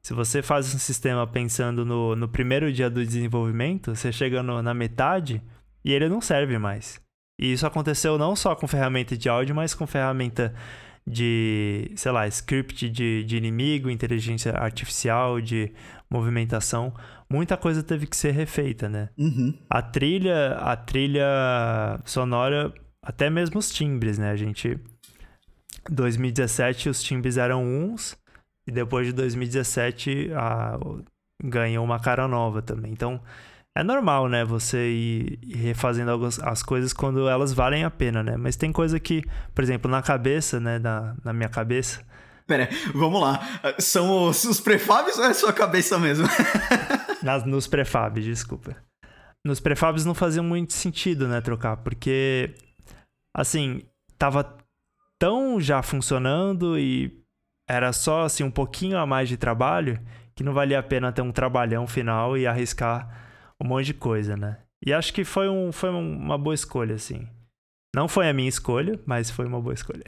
Se você faz um sistema pensando no, no primeiro dia do desenvolvimento, você chega no, na metade e ele não serve mais. E isso aconteceu não só com ferramenta de áudio, mas com ferramenta de, sei lá, script de, de inimigo, inteligência artificial, de movimentação, muita coisa teve que ser refeita, né? Uhum. A trilha, a trilha sonora, até mesmo os timbres, né? A gente 2017 os timbres eram uns e depois de 2017 a, ganhou uma cara nova também. Então é normal, né? Você ir, refazendo algumas, as coisas quando elas valem a pena, né? Mas tem coisa que, por exemplo, na cabeça, né? Na, na minha cabeça. Pera, vamos lá. São os, os prefabs ou é a sua cabeça mesmo? <laughs> Nas, nos prefabs, desculpa. Nos prefabs não fazia muito sentido, né? Trocar, porque, assim, tava tão já funcionando e era só, assim, um pouquinho a mais de trabalho que não valia a pena ter um trabalhão final e arriscar um monte de coisa, né? E acho que foi, um, foi uma boa escolha, assim. Não foi a minha escolha, mas foi uma boa escolha.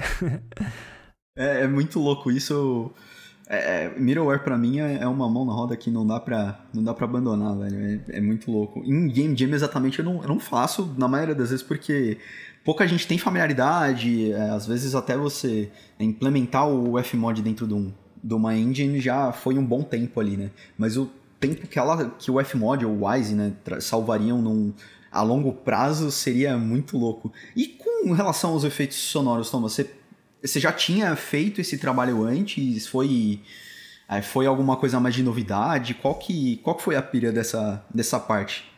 <laughs> é, é, muito louco isso. É, é, middleware pra mim é, é, uma mão na roda que não dá pra, não dá pra abandonar, velho. É, é muito louco. Em Game Jam, exatamente, eu não, eu não faço, na maioria das vezes, porque pouca gente tem familiaridade. É, às vezes, até você implementar o Fmod dentro de, um, de uma engine já foi um bom tempo ali, né? Mas o tempo que, ela, que o Fmod ou o Wise né, salvariam num, a longo prazo seria muito louco. E com relação aos efeitos sonoros, Tom, você, você já tinha feito esse trabalho antes? Foi, é, foi alguma coisa mais de novidade? Qual que, qual que foi a pilha dessa, dessa parte?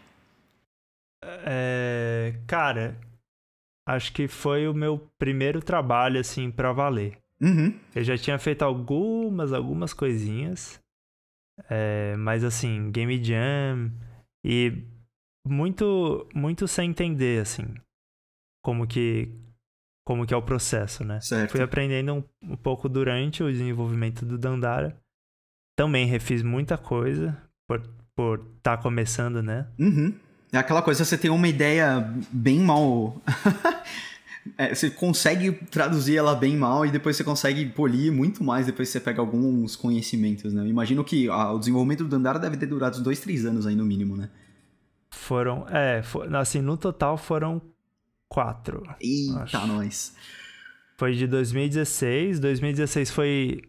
É, cara, acho que foi o meu primeiro trabalho, assim, pra valer. Uhum. Eu já tinha feito algumas, algumas coisinhas. É, mas assim, Game Jam e muito muito sem entender assim como que como que é o processo, né? Certo. Fui aprendendo um, um pouco durante o desenvolvimento do Dandara. Também refiz muita coisa por por estar tá começando, né? Uhum. É aquela coisa, você tem uma ideia bem mal <laughs> é, você consegue traduzir ela bem mal e depois você consegue polir muito mais depois que você pega alguns conhecimentos, né? Eu imagino que o desenvolvimento do Dandara deve ter durado uns dois, três anos aí no mínimo, né? Foram, é, for, assim, no total foram quatro. Eita, acho. nós. Foi de 2016, 2016 foi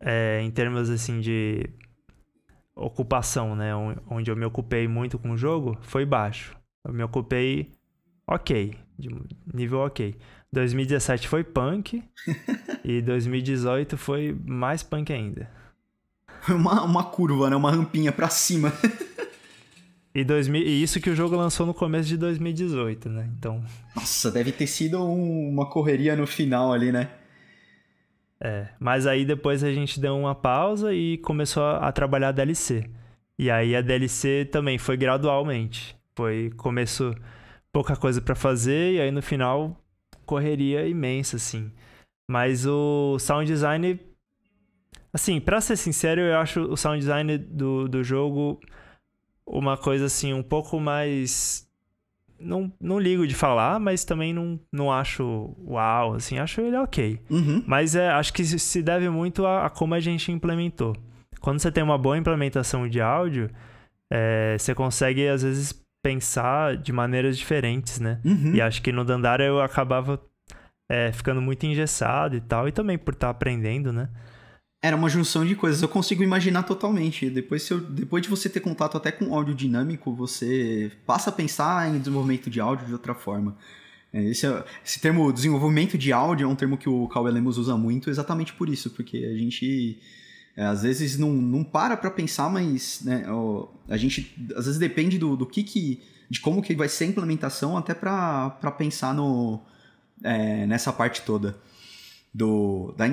é, em termos assim de ocupação, né? Onde eu me ocupei muito com o jogo, foi baixo. Eu me ocupei ok nível ok. 2017 foi punk <laughs> e 2018 foi mais punk ainda. Uma, uma curva, né? Uma rampinha pra cima. E, 2000, e isso que o jogo lançou no começo de 2018, né? Então. Nossa, deve ter sido um, uma correria no final ali, né? É, mas aí depois a gente deu uma pausa e começou a, a trabalhar a DLC. E aí a DLC também foi gradualmente. Foi começo pouca coisa para fazer e aí no final correria imensa assim. Mas o sound design assim, para ser sincero, eu acho o sound design do, do jogo uma coisa assim um pouco mais não, não ligo de falar, mas também não, não acho uau, assim, acho ele ok. Uhum. Mas é, acho que se deve muito a, a, como a gente implementou. Quando você tem uma boa implementação de áudio, é, você consegue, às vezes, pensar de maneiras diferentes, né? Uhum. E acho que no Dandara eu acabava é, ficando muito engessado e tal, e também por estar tá aprendendo, né? Era uma junção de coisas, eu consigo imaginar totalmente. Depois, eu, depois de você ter contato até com áudio dinâmico, você passa a pensar em desenvolvimento de áudio de outra forma. É, esse, esse termo desenvolvimento de áudio é um termo que o Cauê Lemos usa muito exatamente por isso, porque a gente é, às vezes não, não para para pensar, mas né, ó, a gente às vezes depende do, do que, que de como que vai ser a implementação até para pensar no, é, nessa parte toda do, da,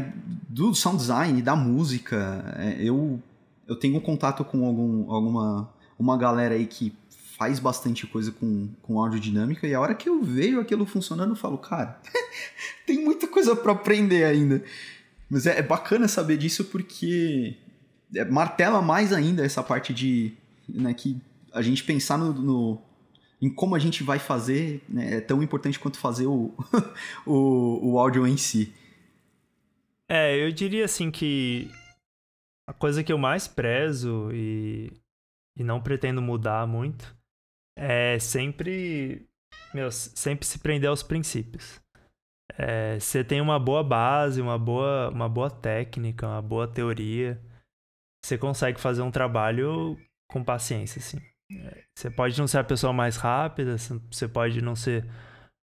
do sound design, da música. É, eu, eu tenho contato com algum, alguma uma galera aí que faz bastante coisa com, com audiodinâmica e a hora que eu vejo aquilo funcionando, eu falo, cara, <laughs> tem muita coisa para aprender ainda. Mas é, é, bacana saber disso porque é, martela mais ainda essa parte de né, que a gente pensar no, no em como a gente vai fazer né, é tão importante quanto fazer o, <laughs> o, o áudio em si. É, eu diria assim que a coisa que eu mais prezo e, e não pretendo mudar muito é sempre, meu, sempre se prender aos princípios. É, você tem uma boa base, uma boa, uma boa técnica, uma boa teoria, você consegue fazer um trabalho com paciência, assim. É, você pode não ser a pessoa mais rápida, você pode não ser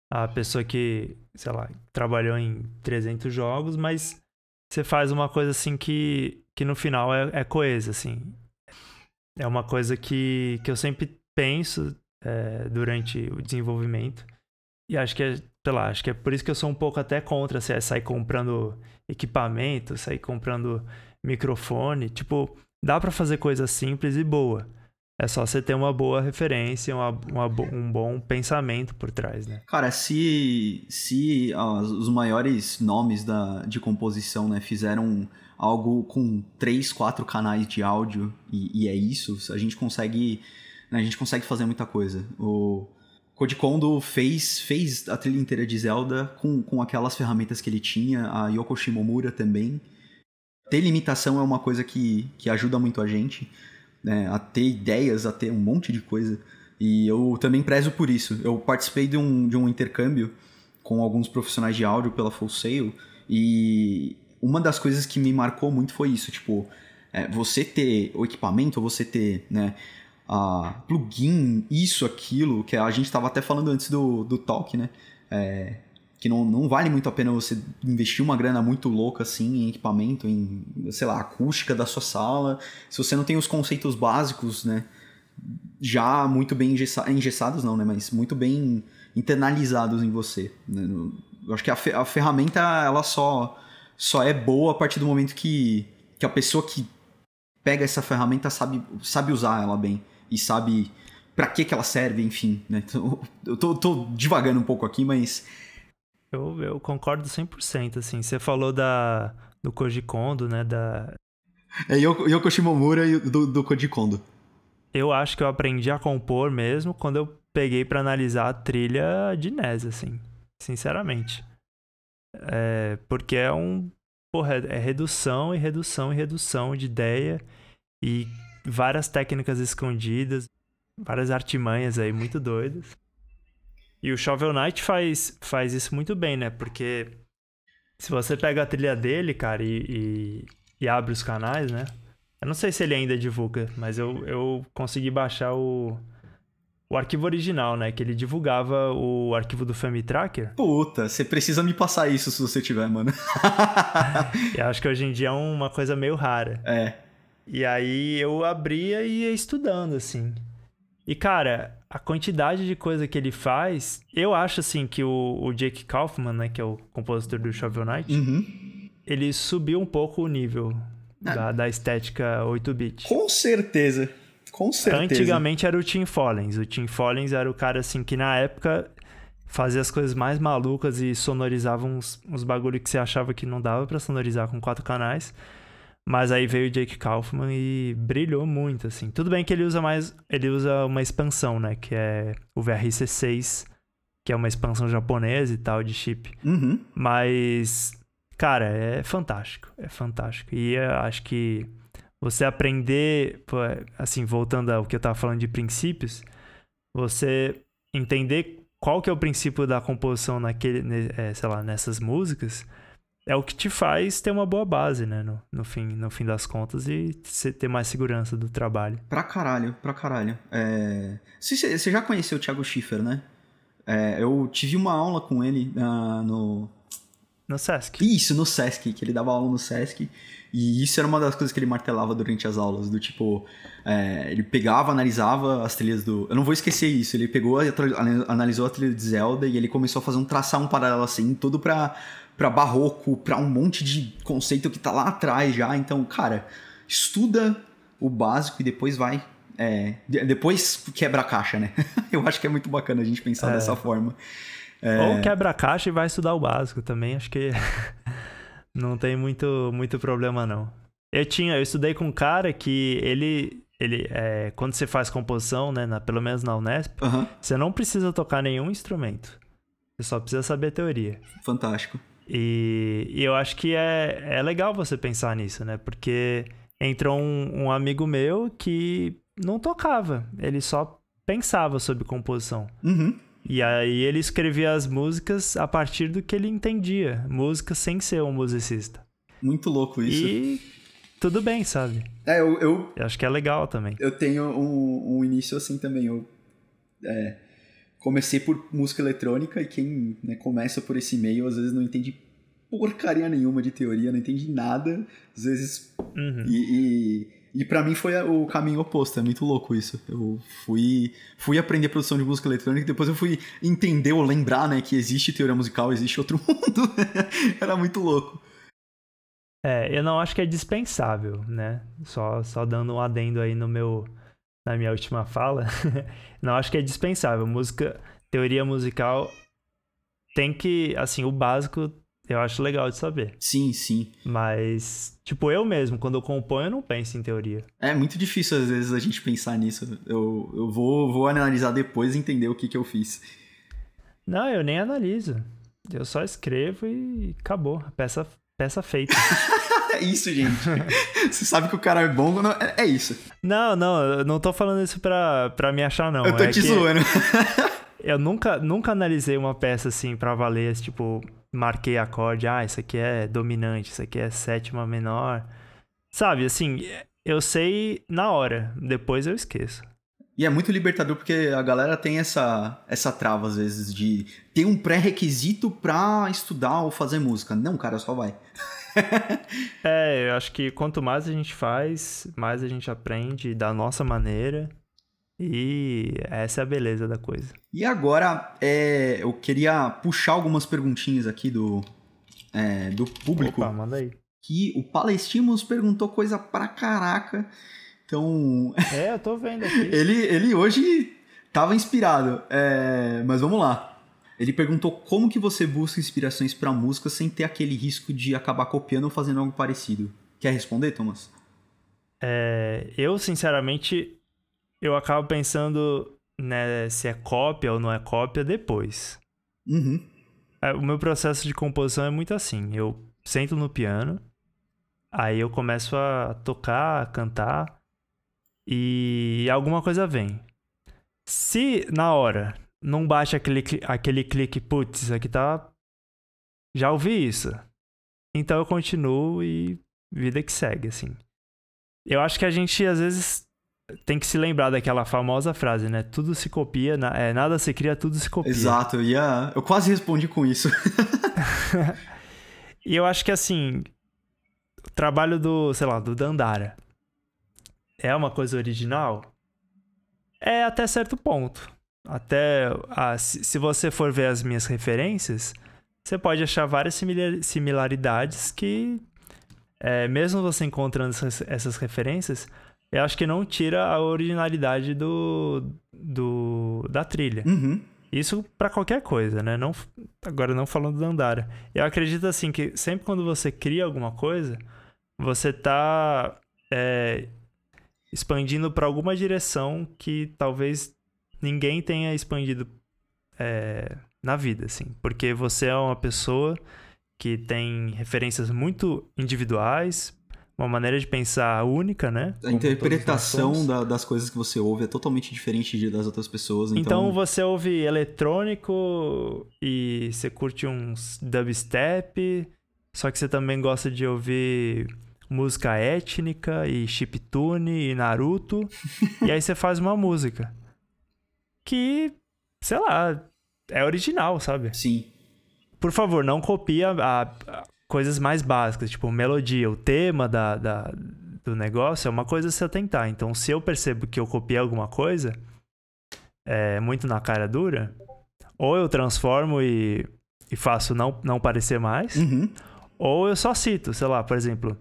a pessoa que, sei lá, trabalhou em 300 jogos, mas você faz uma coisa assim que, que no final é, é coesa, assim. É uma coisa que, que eu sempre penso é, durante o desenvolvimento. E acho que é, sei lá, acho que é por isso que eu sou um pouco até contra assim, sair comprando equipamento, sair comprando microfone. Tipo, dá para fazer coisa simples e boa. É só você ter uma boa referência, uma, uma, um bom pensamento por trás, né? Cara, se, se os maiores nomes da, de composição né, fizeram algo com três, quatro canais de áudio e, e é isso, a gente consegue a gente consegue fazer muita coisa. O Koji Kondo fez, fez a trilha inteira de Zelda com, com aquelas ferramentas que ele tinha, a Yoko Shimomura também. Ter limitação é uma coisa que, que ajuda muito a gente né, a ter ideias, a ter um monte de coisa. E eu também prezo por isso. Eu participei de um, de um intercâmbio com alguns profissionais de áudio pela Full Sail e uma das coisas que me marcou muito foi isso, tipo, é, você ter o equipamento, você ter, né, a plugin, isso, aquilo, que a gente estava até falando antes do, do talk, né, é, que não, não vale muito a pena você investir uma grana muito louca assim em equipamento, em, sei lá, acústica da sua sala, se você não tem os conceitos básicos, né, já muito bem engessados não, né, mas muito bem internalizados em você. Né? Eu acho que a, a ferramenta ela só só é boa a partir do momento que, que a pessoa que pega essa ferramenta sabe, sabe usar ela bem e sabe para que que ela serve, enfim, né? Então, eu tô, tô divagando um pouco aqui, mas eu, eu concordo 100%, assim. Você falou da, do Koji Kondo, né? Da... É Yoko, Yoko Shimomura e do, do Koji Kondo. Eu acho que eu aprendi a compor mesmo quando eu peguei para analisar a trilha de NES, assim. Sinceramente. É, porque é um... Porra, é redução e redução e redução de ideia e várias técnicas escondidas, várias artimanhas aí muito doidas. E o Shovel Knight faz, faz isso muito bem, né? Porque se você pega a trilha dele, cara, e, e, e, abre os canais, né? Eu não sei se ele ainda divulga, mas eu, eu consegui baixar o, o arquivo original, né? Que ele divulgava o arquivo do Family Tracker. Puta, você precisa me passar isso se você tiver, mano. <laughs> eu acho que hoje em dia é uma coisa meio rara. É. E aí eu abria e ia estudando, assim. E, cara, a quantidade de coisa que ele faz, eu acho, assim, que o, o Jake Kaufman, né, que é o compositor do Shovel Knight, uhum. ele subiu um pouco o nível ah. da, da estética 8-bit. Com certeza. Com certeza. Antigamente era o Tim Follins. O Tim Follins era o cara, assim, que na época fazia as coisas mais malucas e sonorizava uns, uns bagulho que você achava que não dava para sonorizar com quatro canais. Mas aí veio o Jake Kaufman e brilhou muito, assim. Tudo bem que ele usa mais. Ele usa uma expansão, né? Que é o VRC6, que é uma expansão japonesa e tal, de chip. Uhum. Mas, cara, é fantástico. É fantástico. E acho que você aprender, assim, voltando ao que eu tava falando de princípios, você entender qual que é o princípio da composição naquele, é, sei lá, nessas músicas é o que te faz ter uma boa base, né? No, no, fim, no fim das contas e ter mais segurança do trabalho. Pra caralho, pra caralho. É... Você, já conheceu o Thiago Schiffer, né? É, eu tive uma aula com ele uh, no. No Sesc. Isso, no Sesc, que ele dava aula no Sesc. E isso era uma das coisas que ele martelava durante as aulas, do tipo, é, ele pegava, analisava as trilhas do. Eu não vou esquecer isso, ele pegou, analisou a trilha de Zelda e ele começou a fazer um traçar um paralelo assim, tudo pra para barroco, para um monte de conceito que tá lá atrás já. Então, cara, estuda o básico e depois vai. É, depois quebra a caixa, né? <laughs> Eu acho que é muito bacana a gente pensar é. dessa forma. É... Ou quebra a caixa e vai estudar o básico também. Acho que <laughs> não tem muito, muito problema, não. Eu tinha, eu estudei com um cara que ele. Ele, é, quando você faz composição, né, na, pelo menos na Unesp, uhum. você não precisa tocar nenhum instrumento. Você só precisa saber a teoria. Fantástico. E, e, eu acho que é, é legal você pensar nisso, né? Porque entrou um, um amigo meu que não tocava, ele só pensava sobre composição. Uhum. E aí ele escrevia as músicas a partir do que ele entendia, música sem ser um musicista. Muito louco isso. E tudo bem, sabe? É, eu, eu, eu acho que é legal também. Eu tenho um, um início assim também. Eu é, comecei por música eletrônica e quem né, começa por esse meio às vezes não entende porcaria nenhuma de teoria, não entende nada, às vezes. Uhum. E, e, e para mim foi o caminho oposto, é muito louco isso. Eu fui, fui aprender produção de música eletrônica, depois eu fui entender ou lembrar né, que existe teoria musical, existe outro <laughs> mundo. Era muito louco. É, eu não acho que é dispensável, né? Só, só dando um adendo aí no meu na minha última fala, <laughs> não acho que é dispensável. Música, teoria musical tem que, assim, o básico eu acho legal de saber. Sim, sim. Mas, tipo, eu mesmo, quando eu componho, eu não penso em teoria. É muito difícil, às vezes, a gente pensar nisso. Eu, eu vou, vou analisar depois e entender o que, que eu fiz. Não, eu nem analiso. Eu só escrevo e acabou. Peça, peça feita. <laughs> é isso, gente. <laughs> Você sabe que o cara é bom. Não... É, é, isso. Não, não, eu não tô falando isso pra, pra me achar, não. Eu tô é te zoando. <laughs> eu nunca, nunca analisei uma peça assim pra valer, tipo, marquei acorde, ah, isso aqui é dominante, isso aqui é sétima menor. Sabe, assim, eu sei na hora, depois eu esqueço. E é muito libertador porque a galera tem essa, essa trava, às vezes, de ter um pré-requisito pra estudar ou fazer música. Não, cara, só vai. <laughs> é, eu acho que quanto mais a gente faz, mais a gente aprende da nossa maneira. E essa é a beleza da coisa. E agora, é, eu queria puxar algumas perguntinhas aqui do, é, do público. Opa, manda aí. Que o Palestimos perguntou coisa pra caraca. Então. É, eu tô vendo <laughs> aqui. ele, ele hoje tava inspirado. É, mas vamos lá. Ele perguntou como que você busca inspirações para música sem ter aquele risco de acabar copiando ou fazendo algo parecido. Quer responder, Thomas? É, eu, sinceramente, eu acabo pensando né, se é cópia ou não é cópia depois. Uhum. É, o meu processo de composição é muito assim. Eu sento no piano, aí eu começo a tocar, a cantar e alguma coisa vem. Se na hora não bate aquele, aquele clique, putz, aqui tá. Já ouvi isso. Então eu continuo e vida que segue, assim. Eu acho que a gente às vezes tem que se lembrar daquela famosa frase, né? Tudo se copia, na, é, nada se cria, tudo se copia. Exato, eu, ia, eu quase respondi com isso. <laughs> <laughs> e eu acho que assim, o trabalho do, sei lá, do Dandara é uma coisa original? É até certo ponto. Até ah, se, se você for ver as minhas referências, você pode achar várias similaridades que, é, mesmo você encontrando essas, essas referências, eu acho que não tira a originalidade do, do da trilha. Uhum. Isso para qualquer coisa, né? Não, agora não falando da Andara. Eu acredito assim que sempre quando você cria alguma coisa, você tá é, expandindo para alguma direção que talvez ninguém tenha expandido é, na vida, assim. Porque você é uma pessoa que tem referências muito individuais, uma maneira de pensar única, né? A interpretação da, das coisas que você ouve é totalmente diferente das outras pessoas. Então... então você ouve eletrônico e você curte uns dubstep, só que você também gosta de ouvir música étnica e chiptune e Naruto. <laughs> e aí você faz uma música que, sei lá, é original, sabe? Sim. Por favor, não copie a, a, coisas mais básicas, tipo melodia, o tema da, da, do negócio é uma coisa a se atentar. Então, se eu percebo que eu copiei alguma coisa, é, muito na cara dura, ou eu transformo e, e faço não, não parecer mais, uhum. ou eu só cito, sei lá, por exemplo,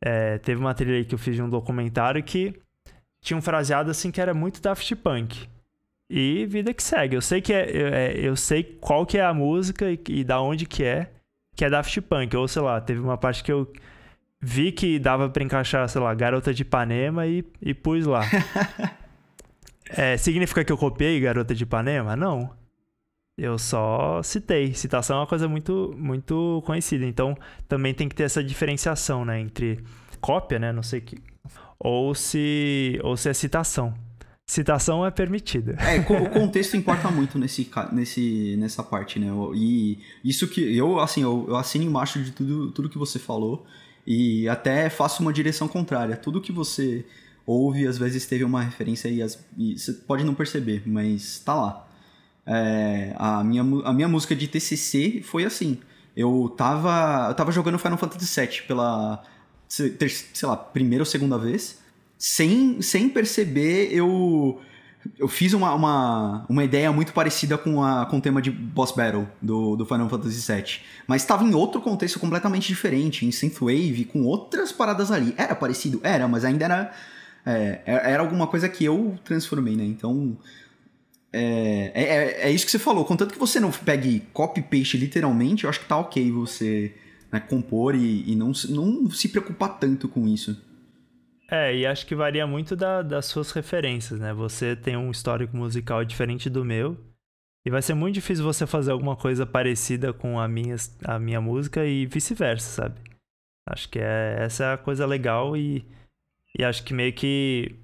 é, teve uma trilha aí que eu fiz de um documentário que tinha um fraseado assim que era muito Daft Punk. E vida que segue. Eu sei que é, é eu sei qual que é a música e, e da onde que é que é Daft Punk. Ou sei lá, teve uma parte que eu vi que dava para encaixar, sei lá, Garota de Ipanema e, e pus lá. <laughs> é, significa que eu copiei Garota de Ipanema? Não. Eu só citei. Citação é uma coisa muito, muito conhecida. Então, também tem que ter essa diferenciação, né? Entre cópia, né? Não sei que... Ou se, ou se é citação. Citação é permitida. É, o contexto importa muito nesse, nesse, nessa parte, né? E isso que eu, assim, eu, eu assino embaixo de tudo, tudo que você falou e até faço uma direção contrária. Tudo que você ouve, às vezes teve uma referência e, as, e você pode não perceber, mas tá lá. É, a, minha, a minha música de TCC foi assim. Eu tava, eu tava jogando Final Fantasy VII pela, sei lá, primeira ou segunda vez sem, sem perceber, eu, eu fiz uma, uma, uma ideia muito parecida com, a, com o tema de Boss Battle do, do Final Fantasy VII. Mas estava em outro contexto completamente diferente, em Synthwave, com outras paradas ali. Era parecido? Era, mas ainda era. É, era alguma coisa que eu transformei, né? Então. É, é, é, isso que você falou. Contanto que você não pegue copy-paste literalmente, eu acho que tá ok você né, compor e, e não, não se preocupar tanto com isso. É, e acho que varia muito da, das suas referências, né? Você tem um histórico musical diferente do meu, e vai ser muito difícil você fazer alguma coisa parecida com a minha, a minha música e vice-versa, sabe? Acho que é, essa é a coisa legal e, e acho que meio que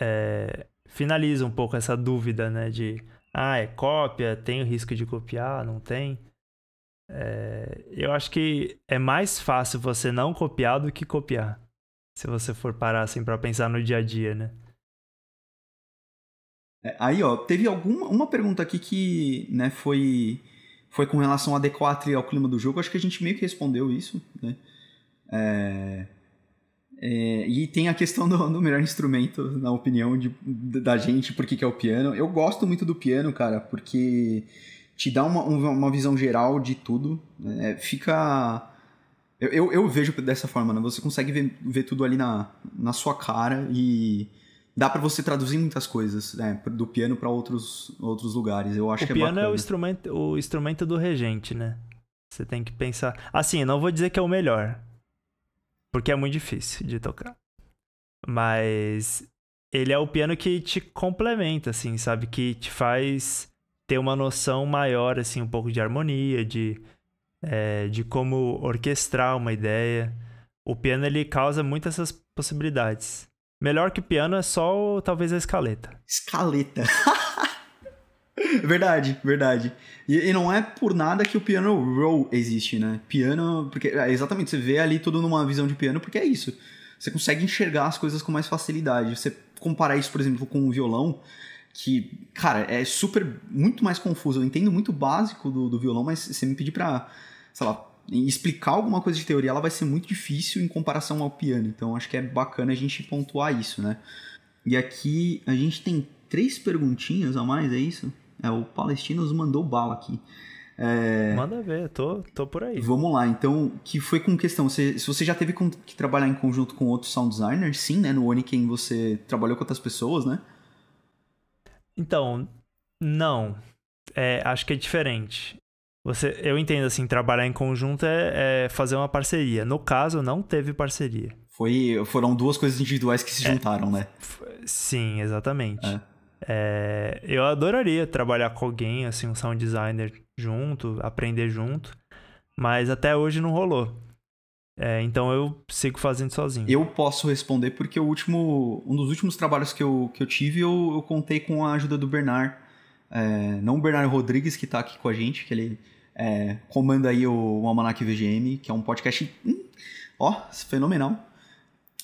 é, finaliza um pouco essa dúvida, né? De, ah, é cópia, tem o risco de copiar, não tem? É, eu acho que é mais fácil você não copiar do que copiar. Se você for parar assim para pensar no dia a dia, né? É, aí, ó, teve alguma uma pergunta aqui que, né, foi foi com relação a D4 e ao clima do jogo. Acho que a gente meio que respondeu isso, né? É, é, e tem a questão do, do, melhor instrumento, na opinião de, da gente, por que é o piano. Eu gosto muito do piano, cara, porque te dá uma, uma visão geral de tudo. Né? Fica eu, eu, eu, vejo dessa forma, né? Você consegue ver, ver tudo ali na, na sua cara e dá para você traduzir muitas coisas, né? Do piano para outros, outros lugares. Eu acho o que é bacana. O piano é o instrumento, o instrumento do regente, né? Você tem que pensar. Assim, não vou dizer que é o melhor, porque é muito difícil de tocar. Mas ele é o piano que te complementa, assim, sabe? Que te faz ter uma noção maior, assim, um pouco de harmonia, de é, de como orquestrar uma ideia. O piano ele causa muitas essas possibilidades. Melhor que o piano é só talvez a escaleta. Escaleta. <laughs> verdade, verdade. E, e, não é por nada que o piano roll existe, né? Piano, porque é, exatamente você vê ali tudo numa visão de piano porque é isso. Você consegue enxergar as coisas com mais facilidade. Você comparar isso, por exemplo, com o violão, que, cara, é super, muito mais confuso. Eu entendo muito básico do, do violão, mas se me pedir pra, sei lá, explicar alguma coisa de teoria, ela vai ser muito difícil em comparação ao piano. Então acho que é bacana a gente pontuar isso, né? E aqui a gente tem três perguntinhas a mais, é isso? É, o Palestino nos mandou bala aqui. É... Manda ver, tô, tô por aí. Vamos lá, então, que foi com questão, você, se você já teve que trabalhar em conjunto com outros sound designers, sim, né? No Oniken você trabalhou com outras pessoas, né? Então, não. É, acho que é diferente. Você, eu entendo assim, trabalhar em conjunto é, é, fazer uma parceria. No caso, não teve parceria. Foi, foram duas coisas individuais que se é, juntaram, né? Sim, exatamente. É. É, eu adoraria trabalhar com alguém, assim, um sound designer junto, aprender junto, mas até hoje não rolou. É, então eu sigo fazendo sozinho. Eu posso responder porque o último, um dos últimos trabalhos que eu, que eu tive, eu, eu contei com a ajuda do Bernard. É, não o Bernardo Rodrigues, que está aqui com a gente, que ele é, comanda aí o, o Almanac VGM, que é um podcast, hum, ó, fenomenal.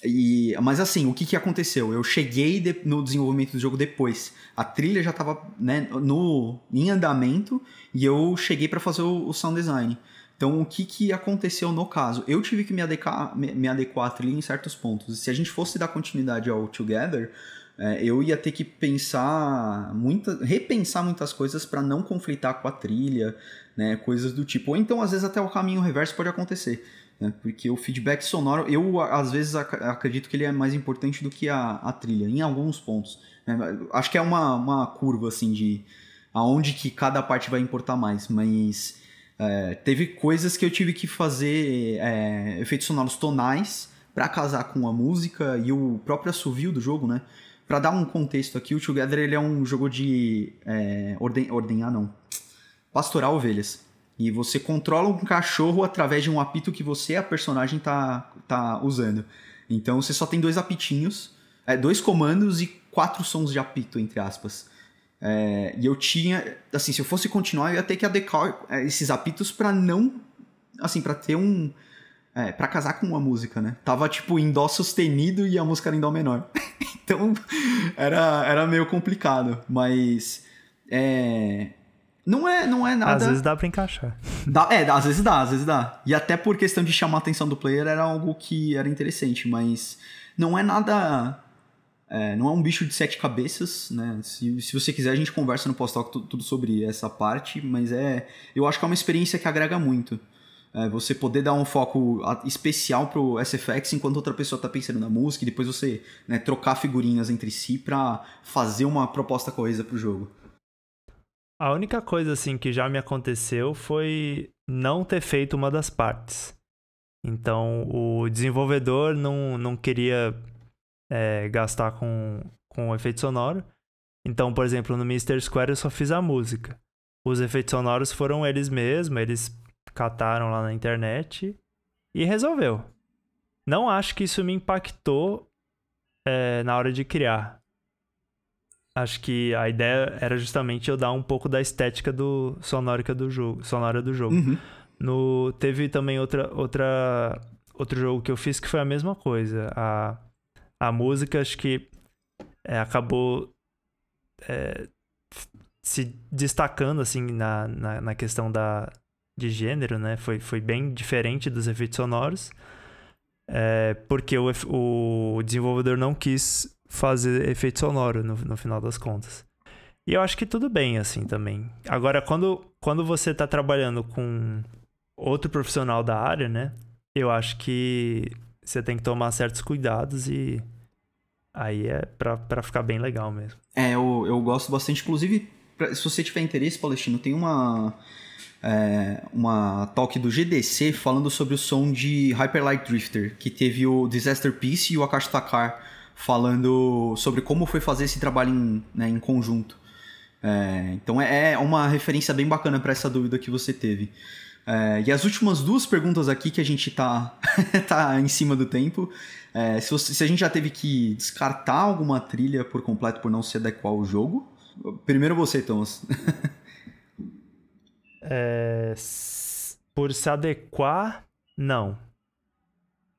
E, mas assim, o que, que aconteceu? Eu cheguei de, no desenvolvimento do jogo depois. A trilha já estava né, no, em andamento e eu cheguei para fazer o, o, sound design. Então, o que, que aconteceu no caso? Eu tive que me adequar, me, me adequar à trilha em certos pontos. Se a gente fosse dar continuidade ao Together, é, eu ia ter que pensar, muita, repensar muitas coisas para não conflitar com a trilha, né, coisas do tipo. Ou então, às vezes, até o caminho reverso pode acontecer né? Porque o feedback sonoro, eu às vezes acredito que ele é mais importante do que a, a trilha, em alguns pontos. Né? Acho que é uma, uma curva assim de aonde que cada parte vai importar mais, mas é, teve coisas que eu tive que fazer é, efeitos sonoros tonais para casar com a música e o próprio assovio do jogo, né? Para dar um contexto aqui, o Together ele é um jogo de é, orden, ordenhar não, pastorar ovelhas. E você controla um cachorro através de um apito que você, a personagem, tá, tá usando. Então você só tem dois apitinhos, é, dois comandos e quatro sons de apito, entre aspas. É, e eu tinha, assim, se eu fosse continuar, eu ia ter que adequar é, esses apitos para não, assim, para ter um, é, para casar com uma música, né? Tava tipo em dó sustenido e a música era em dó menor. <laughs> então era, era meio complicado, mas é, não é, não é nada. Às vezes dá pra encaixar. Dá, é, às vezes dá, às vezes dá. E até por questão de chamar a atenção do player era algo que era interessante, mas não é nada. É, não é um bicho de sete cabeças, né? Se, se você quiser, a gente conversa no pós-talk tudo sobre essa parte, mas é. Eu acho que é uma experiência que agrega muito. É, você poder dar um foco especial pro SFX enquanto outra pessoa tá pensando na música e depois você né, trocar figurinhas entre si para fazer uma proposta coesa pro jogo. A única coisa assim que já me aconteceu foi não ter feito uma das partes. Então o desenvolvedor não, não queria é, gastar com, com efeito sonoro. Então, por exemplo, no Mr. Square eu só fiz a música. Os efeitos sonoros foram eles mesmos, eles cataram lá na internet e resolveu. Não acho que isso me impactou é, na hora de criar acho que a ideia era justamente eu dar um pouco da estética do sonórica do jogo, sonora do jogo. Uhum. No teve também outra outra outro jogo que eu fiz que foi a mesma coisa. A a música acho que é, acabou é, se destacando assim na, na, na, questão da de gênero, né? Foi, foi bem diferente dos efeitos sonoros. É, porque o, o desenvolvedor não quis fazer efeito sonoro no, no final das contas. E eu acho que tudo bem assim também. Agora, quando, quando você está trabalhando com outro profissional da área, né? Eu acho que você tem que tomar certos cuidados e aí é pra, ficar bem legal mesmo. É, eu, eu gosto bastante. Inclusive, pra, se você tiver interesse, Palestino, tem uma. É, uma talk do GDC falando sobre o som de Hyper Light Drifter, que teve o Disaster Piece e o Akash Takar falando sobre como foi fazer esse trabalho em, né, em conjunto. É, então é, é uma referência bem bacana para essa dúvida que você teve. É, e as últimas duas perguntas aqui que a gente tá, <laughs> tá em cima do tempo. É, se, você, se, a gente já teve que descartar alguma trilha por completo por não se adequar ao jogo. Primeiro você, Thomas. <laughs> É, por se adequar, não.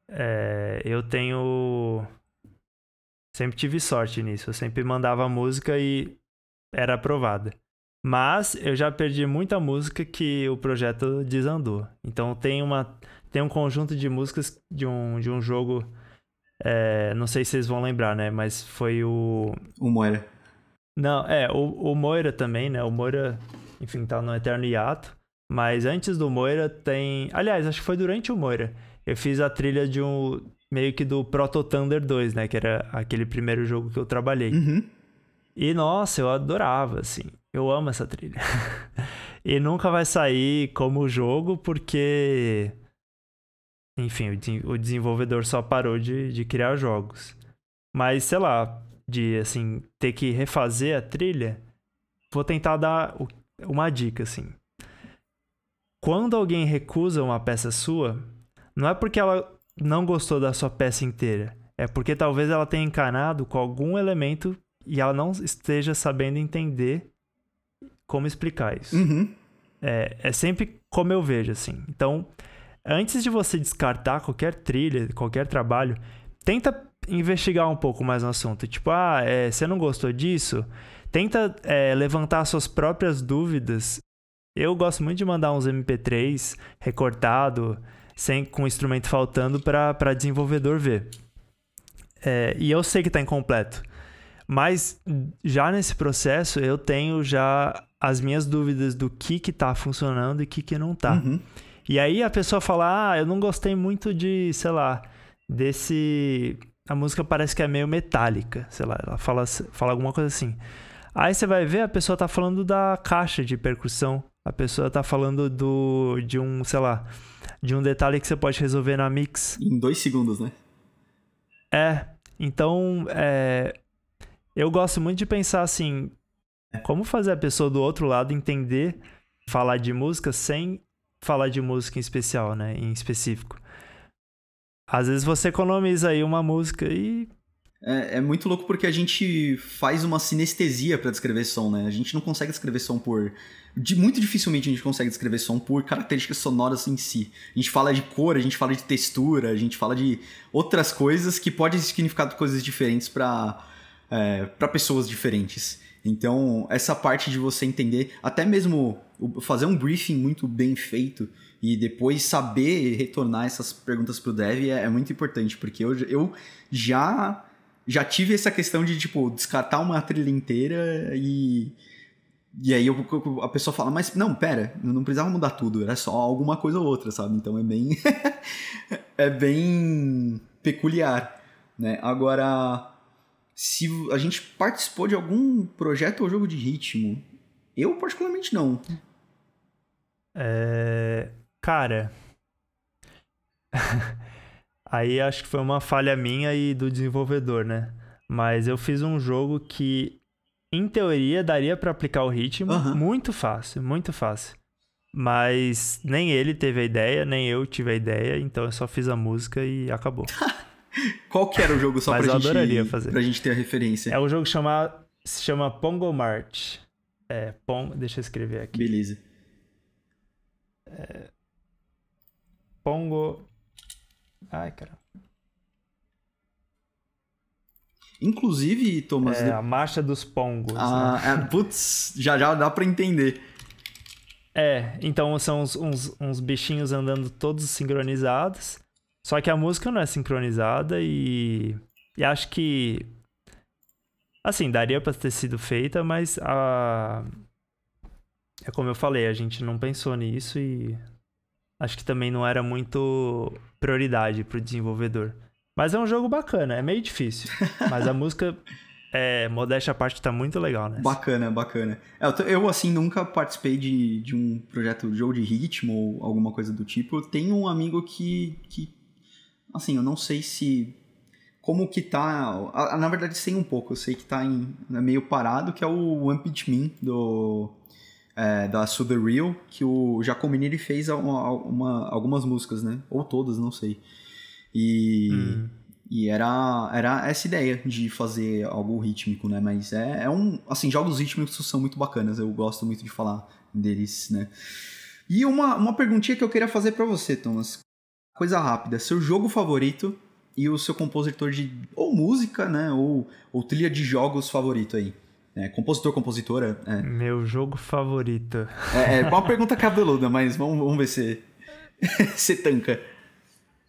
É, eu tenho Sempre tive sorte nisso. Eu sempre mandava música e era aprovada. Mas eu já perdi muita música que o projeto desandou. Então tem uma tem um conjunto de músicas de um, de um jogo. É, não sei se vocês vão lembrar, né? Mas foi o. O Moira. Não, é, o, o Moira também, né? O Moira, enfim, tá no Eterno Hiato. Mas antes do Moira tem. Aliás, acho que foi durante o Moira. Eu fiz a trilha de um. Meio que do Proto Thunder 2, né? Que era aquele primeiro jogo que eu trabalhei. Uhum. E nossa, eu adorava, assim. Eu amo essa trilha. <laughs> e nunca vai sair como jogo porque. Enfim, o desenvolvedor só parou de, de criar jogos. Mas, sei lá, de assim, ter que refazer a trilha, vou tentar dar uma dica, assim. Quando alguém recusa uma peça sua, não é porque ela não gostou da sua peça inteira. É porque talvez ela tenha encanado com algum elemento e ela não esteja sabendo entender como explicar isso. Uhum. É, é sempre como eu vejo, assim. Então, antes de você descartar qualquer trilha, qualquer trabalho, tenta investigar um pouco mais no assunto. Tipo, ah, é, você não gostou disso? Tenta é, levantar suas próprias dúvidas. Eu gosto muito de mandar uns MP3 recortado, sem com o instrumento faltando, para desenvolvedor ver. É, e eu sei que está incompleto. Mas já nesse processo eu tenho já as minhas dúvidas do que que tá funcionando e o que que não tá. Uhum. E aí a pessoa fala: "Ah, eu não gostei muito de, sei lá, desse a música parece que é meio metálica, sei lá, ela fala fala alguma coisa assim". Aí você vai ver a pessoa tá falando da caixa de percussão, a pessoa tá falando do de um, sei lá, de um detalhe que você pode resolver na mix. Em dois segundos, né? É. Então, é, eu gosto muito de pensar assim, como fazer a pessoa do outro lado entender falar de música sem falar de música em especial, né? Em específico. Às vezes você economiza aí uma música e. É, é muito louco porque a gente faz uma sinestesia para descrever som, né? A gente não consegue descrever som por. De, muito dificilmente a gente consegue descrever som por características sonoras em si. A gente fala de cor, a gente fala de textura, a gente fala de outras coisas que podem significar coisas diferentes para é, para pessoas diferentes. Então, essa parte de você entender, até mesmo fazer um briefing muito bem feito e depois saber retornar essas perguntas pro dev é, é muito importante, porque eu, eu já já tive essa questão de, tipo, descartar uma trilha inteira e. E aí eu, a pessoa fala, mas não, pera, eu não precisava mudar tudo, era só alguma coisa ou outra, sabe? Então é bem. <laughs> é bem peculiar, né? Agora se a gente participou de algum projeto ou jogo de ritmo. Eu, particularmente, não. É... Cara. <laughs> Aí acho que foi uma falha minha e do desenvolvedor, né? Mas eu fiz um jogo que, em teoria, daria para aplicar o ritmo uhum. muito fácil, muito fácil. Mas nem ele teve a ideia, nem eu tive a ideia, então eu só fiz a música e acabou. <laughs> Qual que era o jogo só Mas pra, eu gente, adoraria fazer. pra gente ter a referência? É um jogo que chama, se chama Pongo Mart. É, Pong, deixa eu escrever aqui. Beleza. É, Pongo. Ai, cara. Inclusive, Thomas. É, a marcha dos pongos. Ah, né? é, putz, já já dá pra entender. É, então são uns, uns, uns bichinhos andando todos sincronizados. Só que a música não é sincronizada e, e acho que assim, daria para ter sido feita, mas a é como eu falei, a gente não pensou nisso e acho que também não era muito prioridade pro desenvolvedor. Mas é um jogo bacana, é meio difícil, mas a música <laughs> é, modéstia à parte, tá muito legal, né? Bacana, bacana. É, eu, assim, nunca participei de, de um projeto de jogo de ritmo ou alguma coisa do tipo. Eu tenho um amigo que, que assim, eu não sei se como que tá, na verdade sei um pouco, eu sei que tá em, é meio parado, que é o One Pitch Me do é, da Super Real, que o Giacomini fez uma, uma, algumas músicas, né? Ou todas, não sei. E, hum. e era, era essa ideia de fazer algo rítmico, né? Mas é, é um. Assim, jogos rítmicos são muito bacanas, eu gosto muito de falar deles, né? E uma, uma perguntinha que eu queria fazer para você, Thomas coisa rápida. Seu jogo favorito e o seu compositor de ou música, né? Ou, ou trilha de jogos favorito aí. É, compositor, compositora. É. Meu jogo favorito. É, é uma pergunta cabeluda, mas vamos, vamos ver se <laughs> você tanca.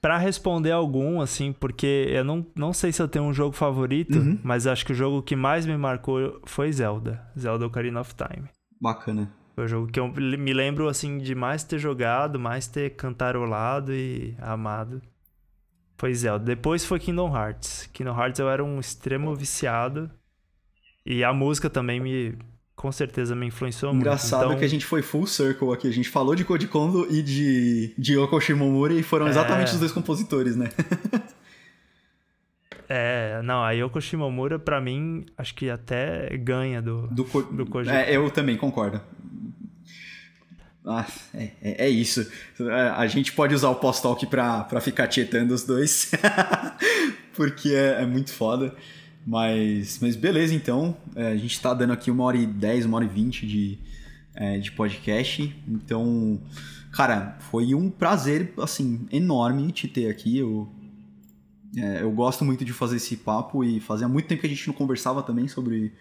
Pra responder algum, assim, porque eu não, não sei se eu tenho um jogo favorito, uhum. mas acho que o jogo que mais me marcou foi Zelda. Zelda Ocarina of Time. Bacana. Foi o jogo que eu me lembro, assim, de mais ter jogado, mais ter cantarolado e amado. Foi Zelda. Depois foi Kingdom Hearts. Kingdom Hearts eu era um extremo viciado. E a música também me, com certeza me influenciou Engraçado muito. Engraçado então... que a gente foi full circle aqui. A gente falou de Koji Kondo e de, de Yoko Shimomura e foram exatamente é... os dois compositores, né? <laughs> é, não, a Yoko Shimomura, pra mim, acho que até ganha do, do, Ko... do Koji É, eu também concordo. Ah, é, é, é, isso. A gente pode usar o post-talk pra, pra ficar tietando os dois. <laughs> porque é, é muito foda. Mas, mas beleza, então. É, a gente tá dando aqui uma hora e dez, uma hora e vinte de, é, de podcast. Então, cara, foi um prazer, assim, enorme te ter aqui. Eu, é, eu gosto muito de fazer esse papo e fazia muito tempo que a gente não conversava também sobre,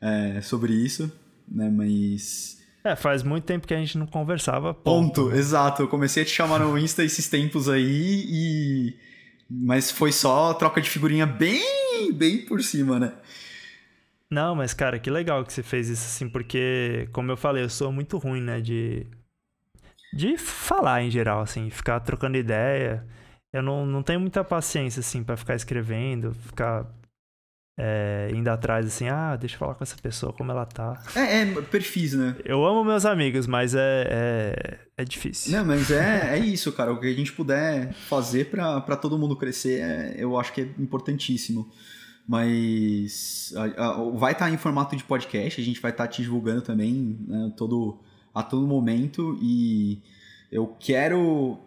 é, sobre isso, né? Mas... É, faz muito tempo que a gente não conversava. Ponto, ponto exato. Eu comecei a te chamar no Insta esses tempos aí e mas foi só troca de figurinha bem, bem por cima, né? Não, mas cara, que legal que você fez isso assim, porque, como eu falei, eu sou muito ruim, né, de de falar em geral, assim, ficar trocando ideia. Eu não, não tenho muita paciência, assim, para ficar escrevendo, ficar é, indo atrás assim, ah, deixa eu falar com essa pessoa, como ela tá. É, é perfis, né? Eu amo meus amigos, mas é, é, é difícil. Não, mas é, é isso, cara. O que a gente puder fazer para todo mundo crescer, é, eu acho que é importantíssimo. Mas a, a, vai estar tá em formato de podcast, a gente vai estar tá te divulgando também né, todo, a todo momento. E eu quero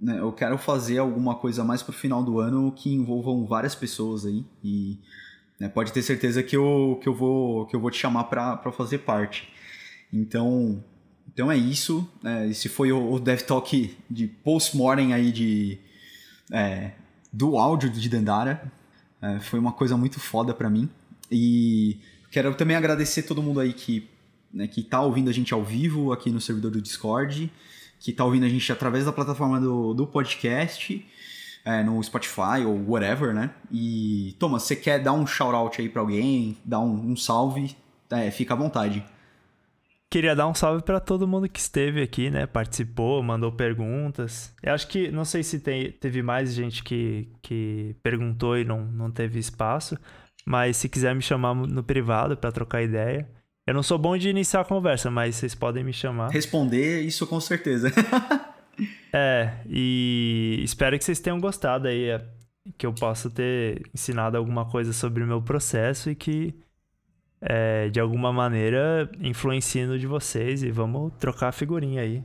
né, eu quero fazer alguma coisa mais pro final do ano que envolvam várias pessoas aí. E né? Pode ter certeza que eu, que eu, vou, que eu vou te chamar para fazer parte. Então, então é isso. É, esse foi o, o Dev Talk de post-mortem aí de, é, do áudio de Dandara. É, foi uma coisa muito foda para mim. E quero também agradecer todo mundo aí que, né, que tá ouvindo a gente ao vivo aqui no servidor do Discord, que tá ouvindo a gente através da plataforma do, do podcast é, no Spotify ou whatever, né? E, Thomas, você quer dar um shout-out aí pra alguém, dar um, um salve, é, fica à vontade. Queria dar um salve para todo mundo que esteve aqui, né? Participou, mandou perguntas. Eu acho que, não sei se tem, teve mais gente que, que perguntou e não, não teve espaço, mas se quiser me chamar no privado para trocar ideia. Eu não sou bom de iniciar a conversa, mas vocês podem me chamar. Responder, isso com certeza. <laughs> É, e espero que vocês tenham gostado aí, é, que eu possa ter ensinado alguma coisa sobre o meu processo e que é, de alguma maneira influencie no de vocês e vamos trocar figurinha aí.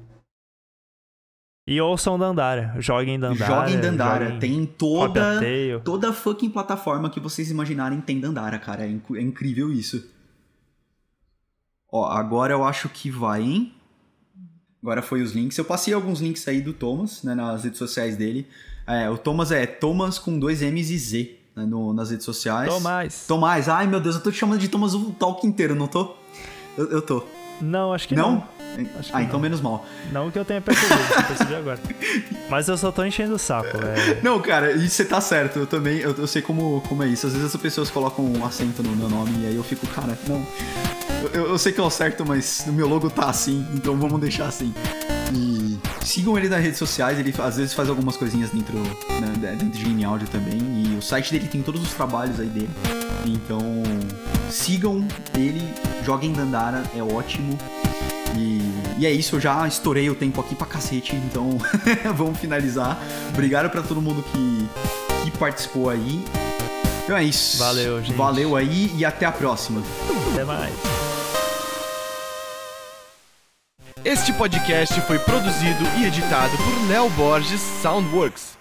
E ouçam Dandara, joguem Dandara. Joguem Dandara, joguem tem toda toda fucking plataforma que vocês imaginarem tem Dandara, cara, é, inc é incrível isso. Ó, agora eu acho que vai, hein? Agora foi os links. Eu passei alguns links aí do Thomas, né, nas redes sociais dele. É, o Thomas é Thomas com dois M's e Z né, no, nas redes sociais. Tomás. Tomás. Ai, meu Deus, eu tô te chamando de Thomas o talk inteiro, não tô? Eu, eu tô. Não, acho que não. não. Acho ah, então menos mal. Não que eu tenha percebido, <laughs> eu percebi agora. Mas eu só tô enchendo o saco, velho. Não, cara, e você tá certo, eu também, eu, eu sei como, como é isso. Às vezes as pessoas colocam um acento no meu nome e aí eu fico, cara, não. Eu, eu sei que é o certo, mas no meu logo tá assim, então vamos deixar assim. E sigam ele nas redes sociais, ele às vezes faz algumas coisinhas dentro, né, dentro de Game Audio também. E o site dele tem todos os trabalhos aí dele. Então sigam ele, joguem Dandara, é ótimo. E, e, é isso, eu já estourei o tempo aqui pra cacete, então <laughs> vamos finalizar. Obrigado para todo mundo que, que participou aí. Então é isso. Valeu, gente. Valeu aí e até a próxima. Até mais. Este podcast foi produzido e editado por Léo Borges Soundworks.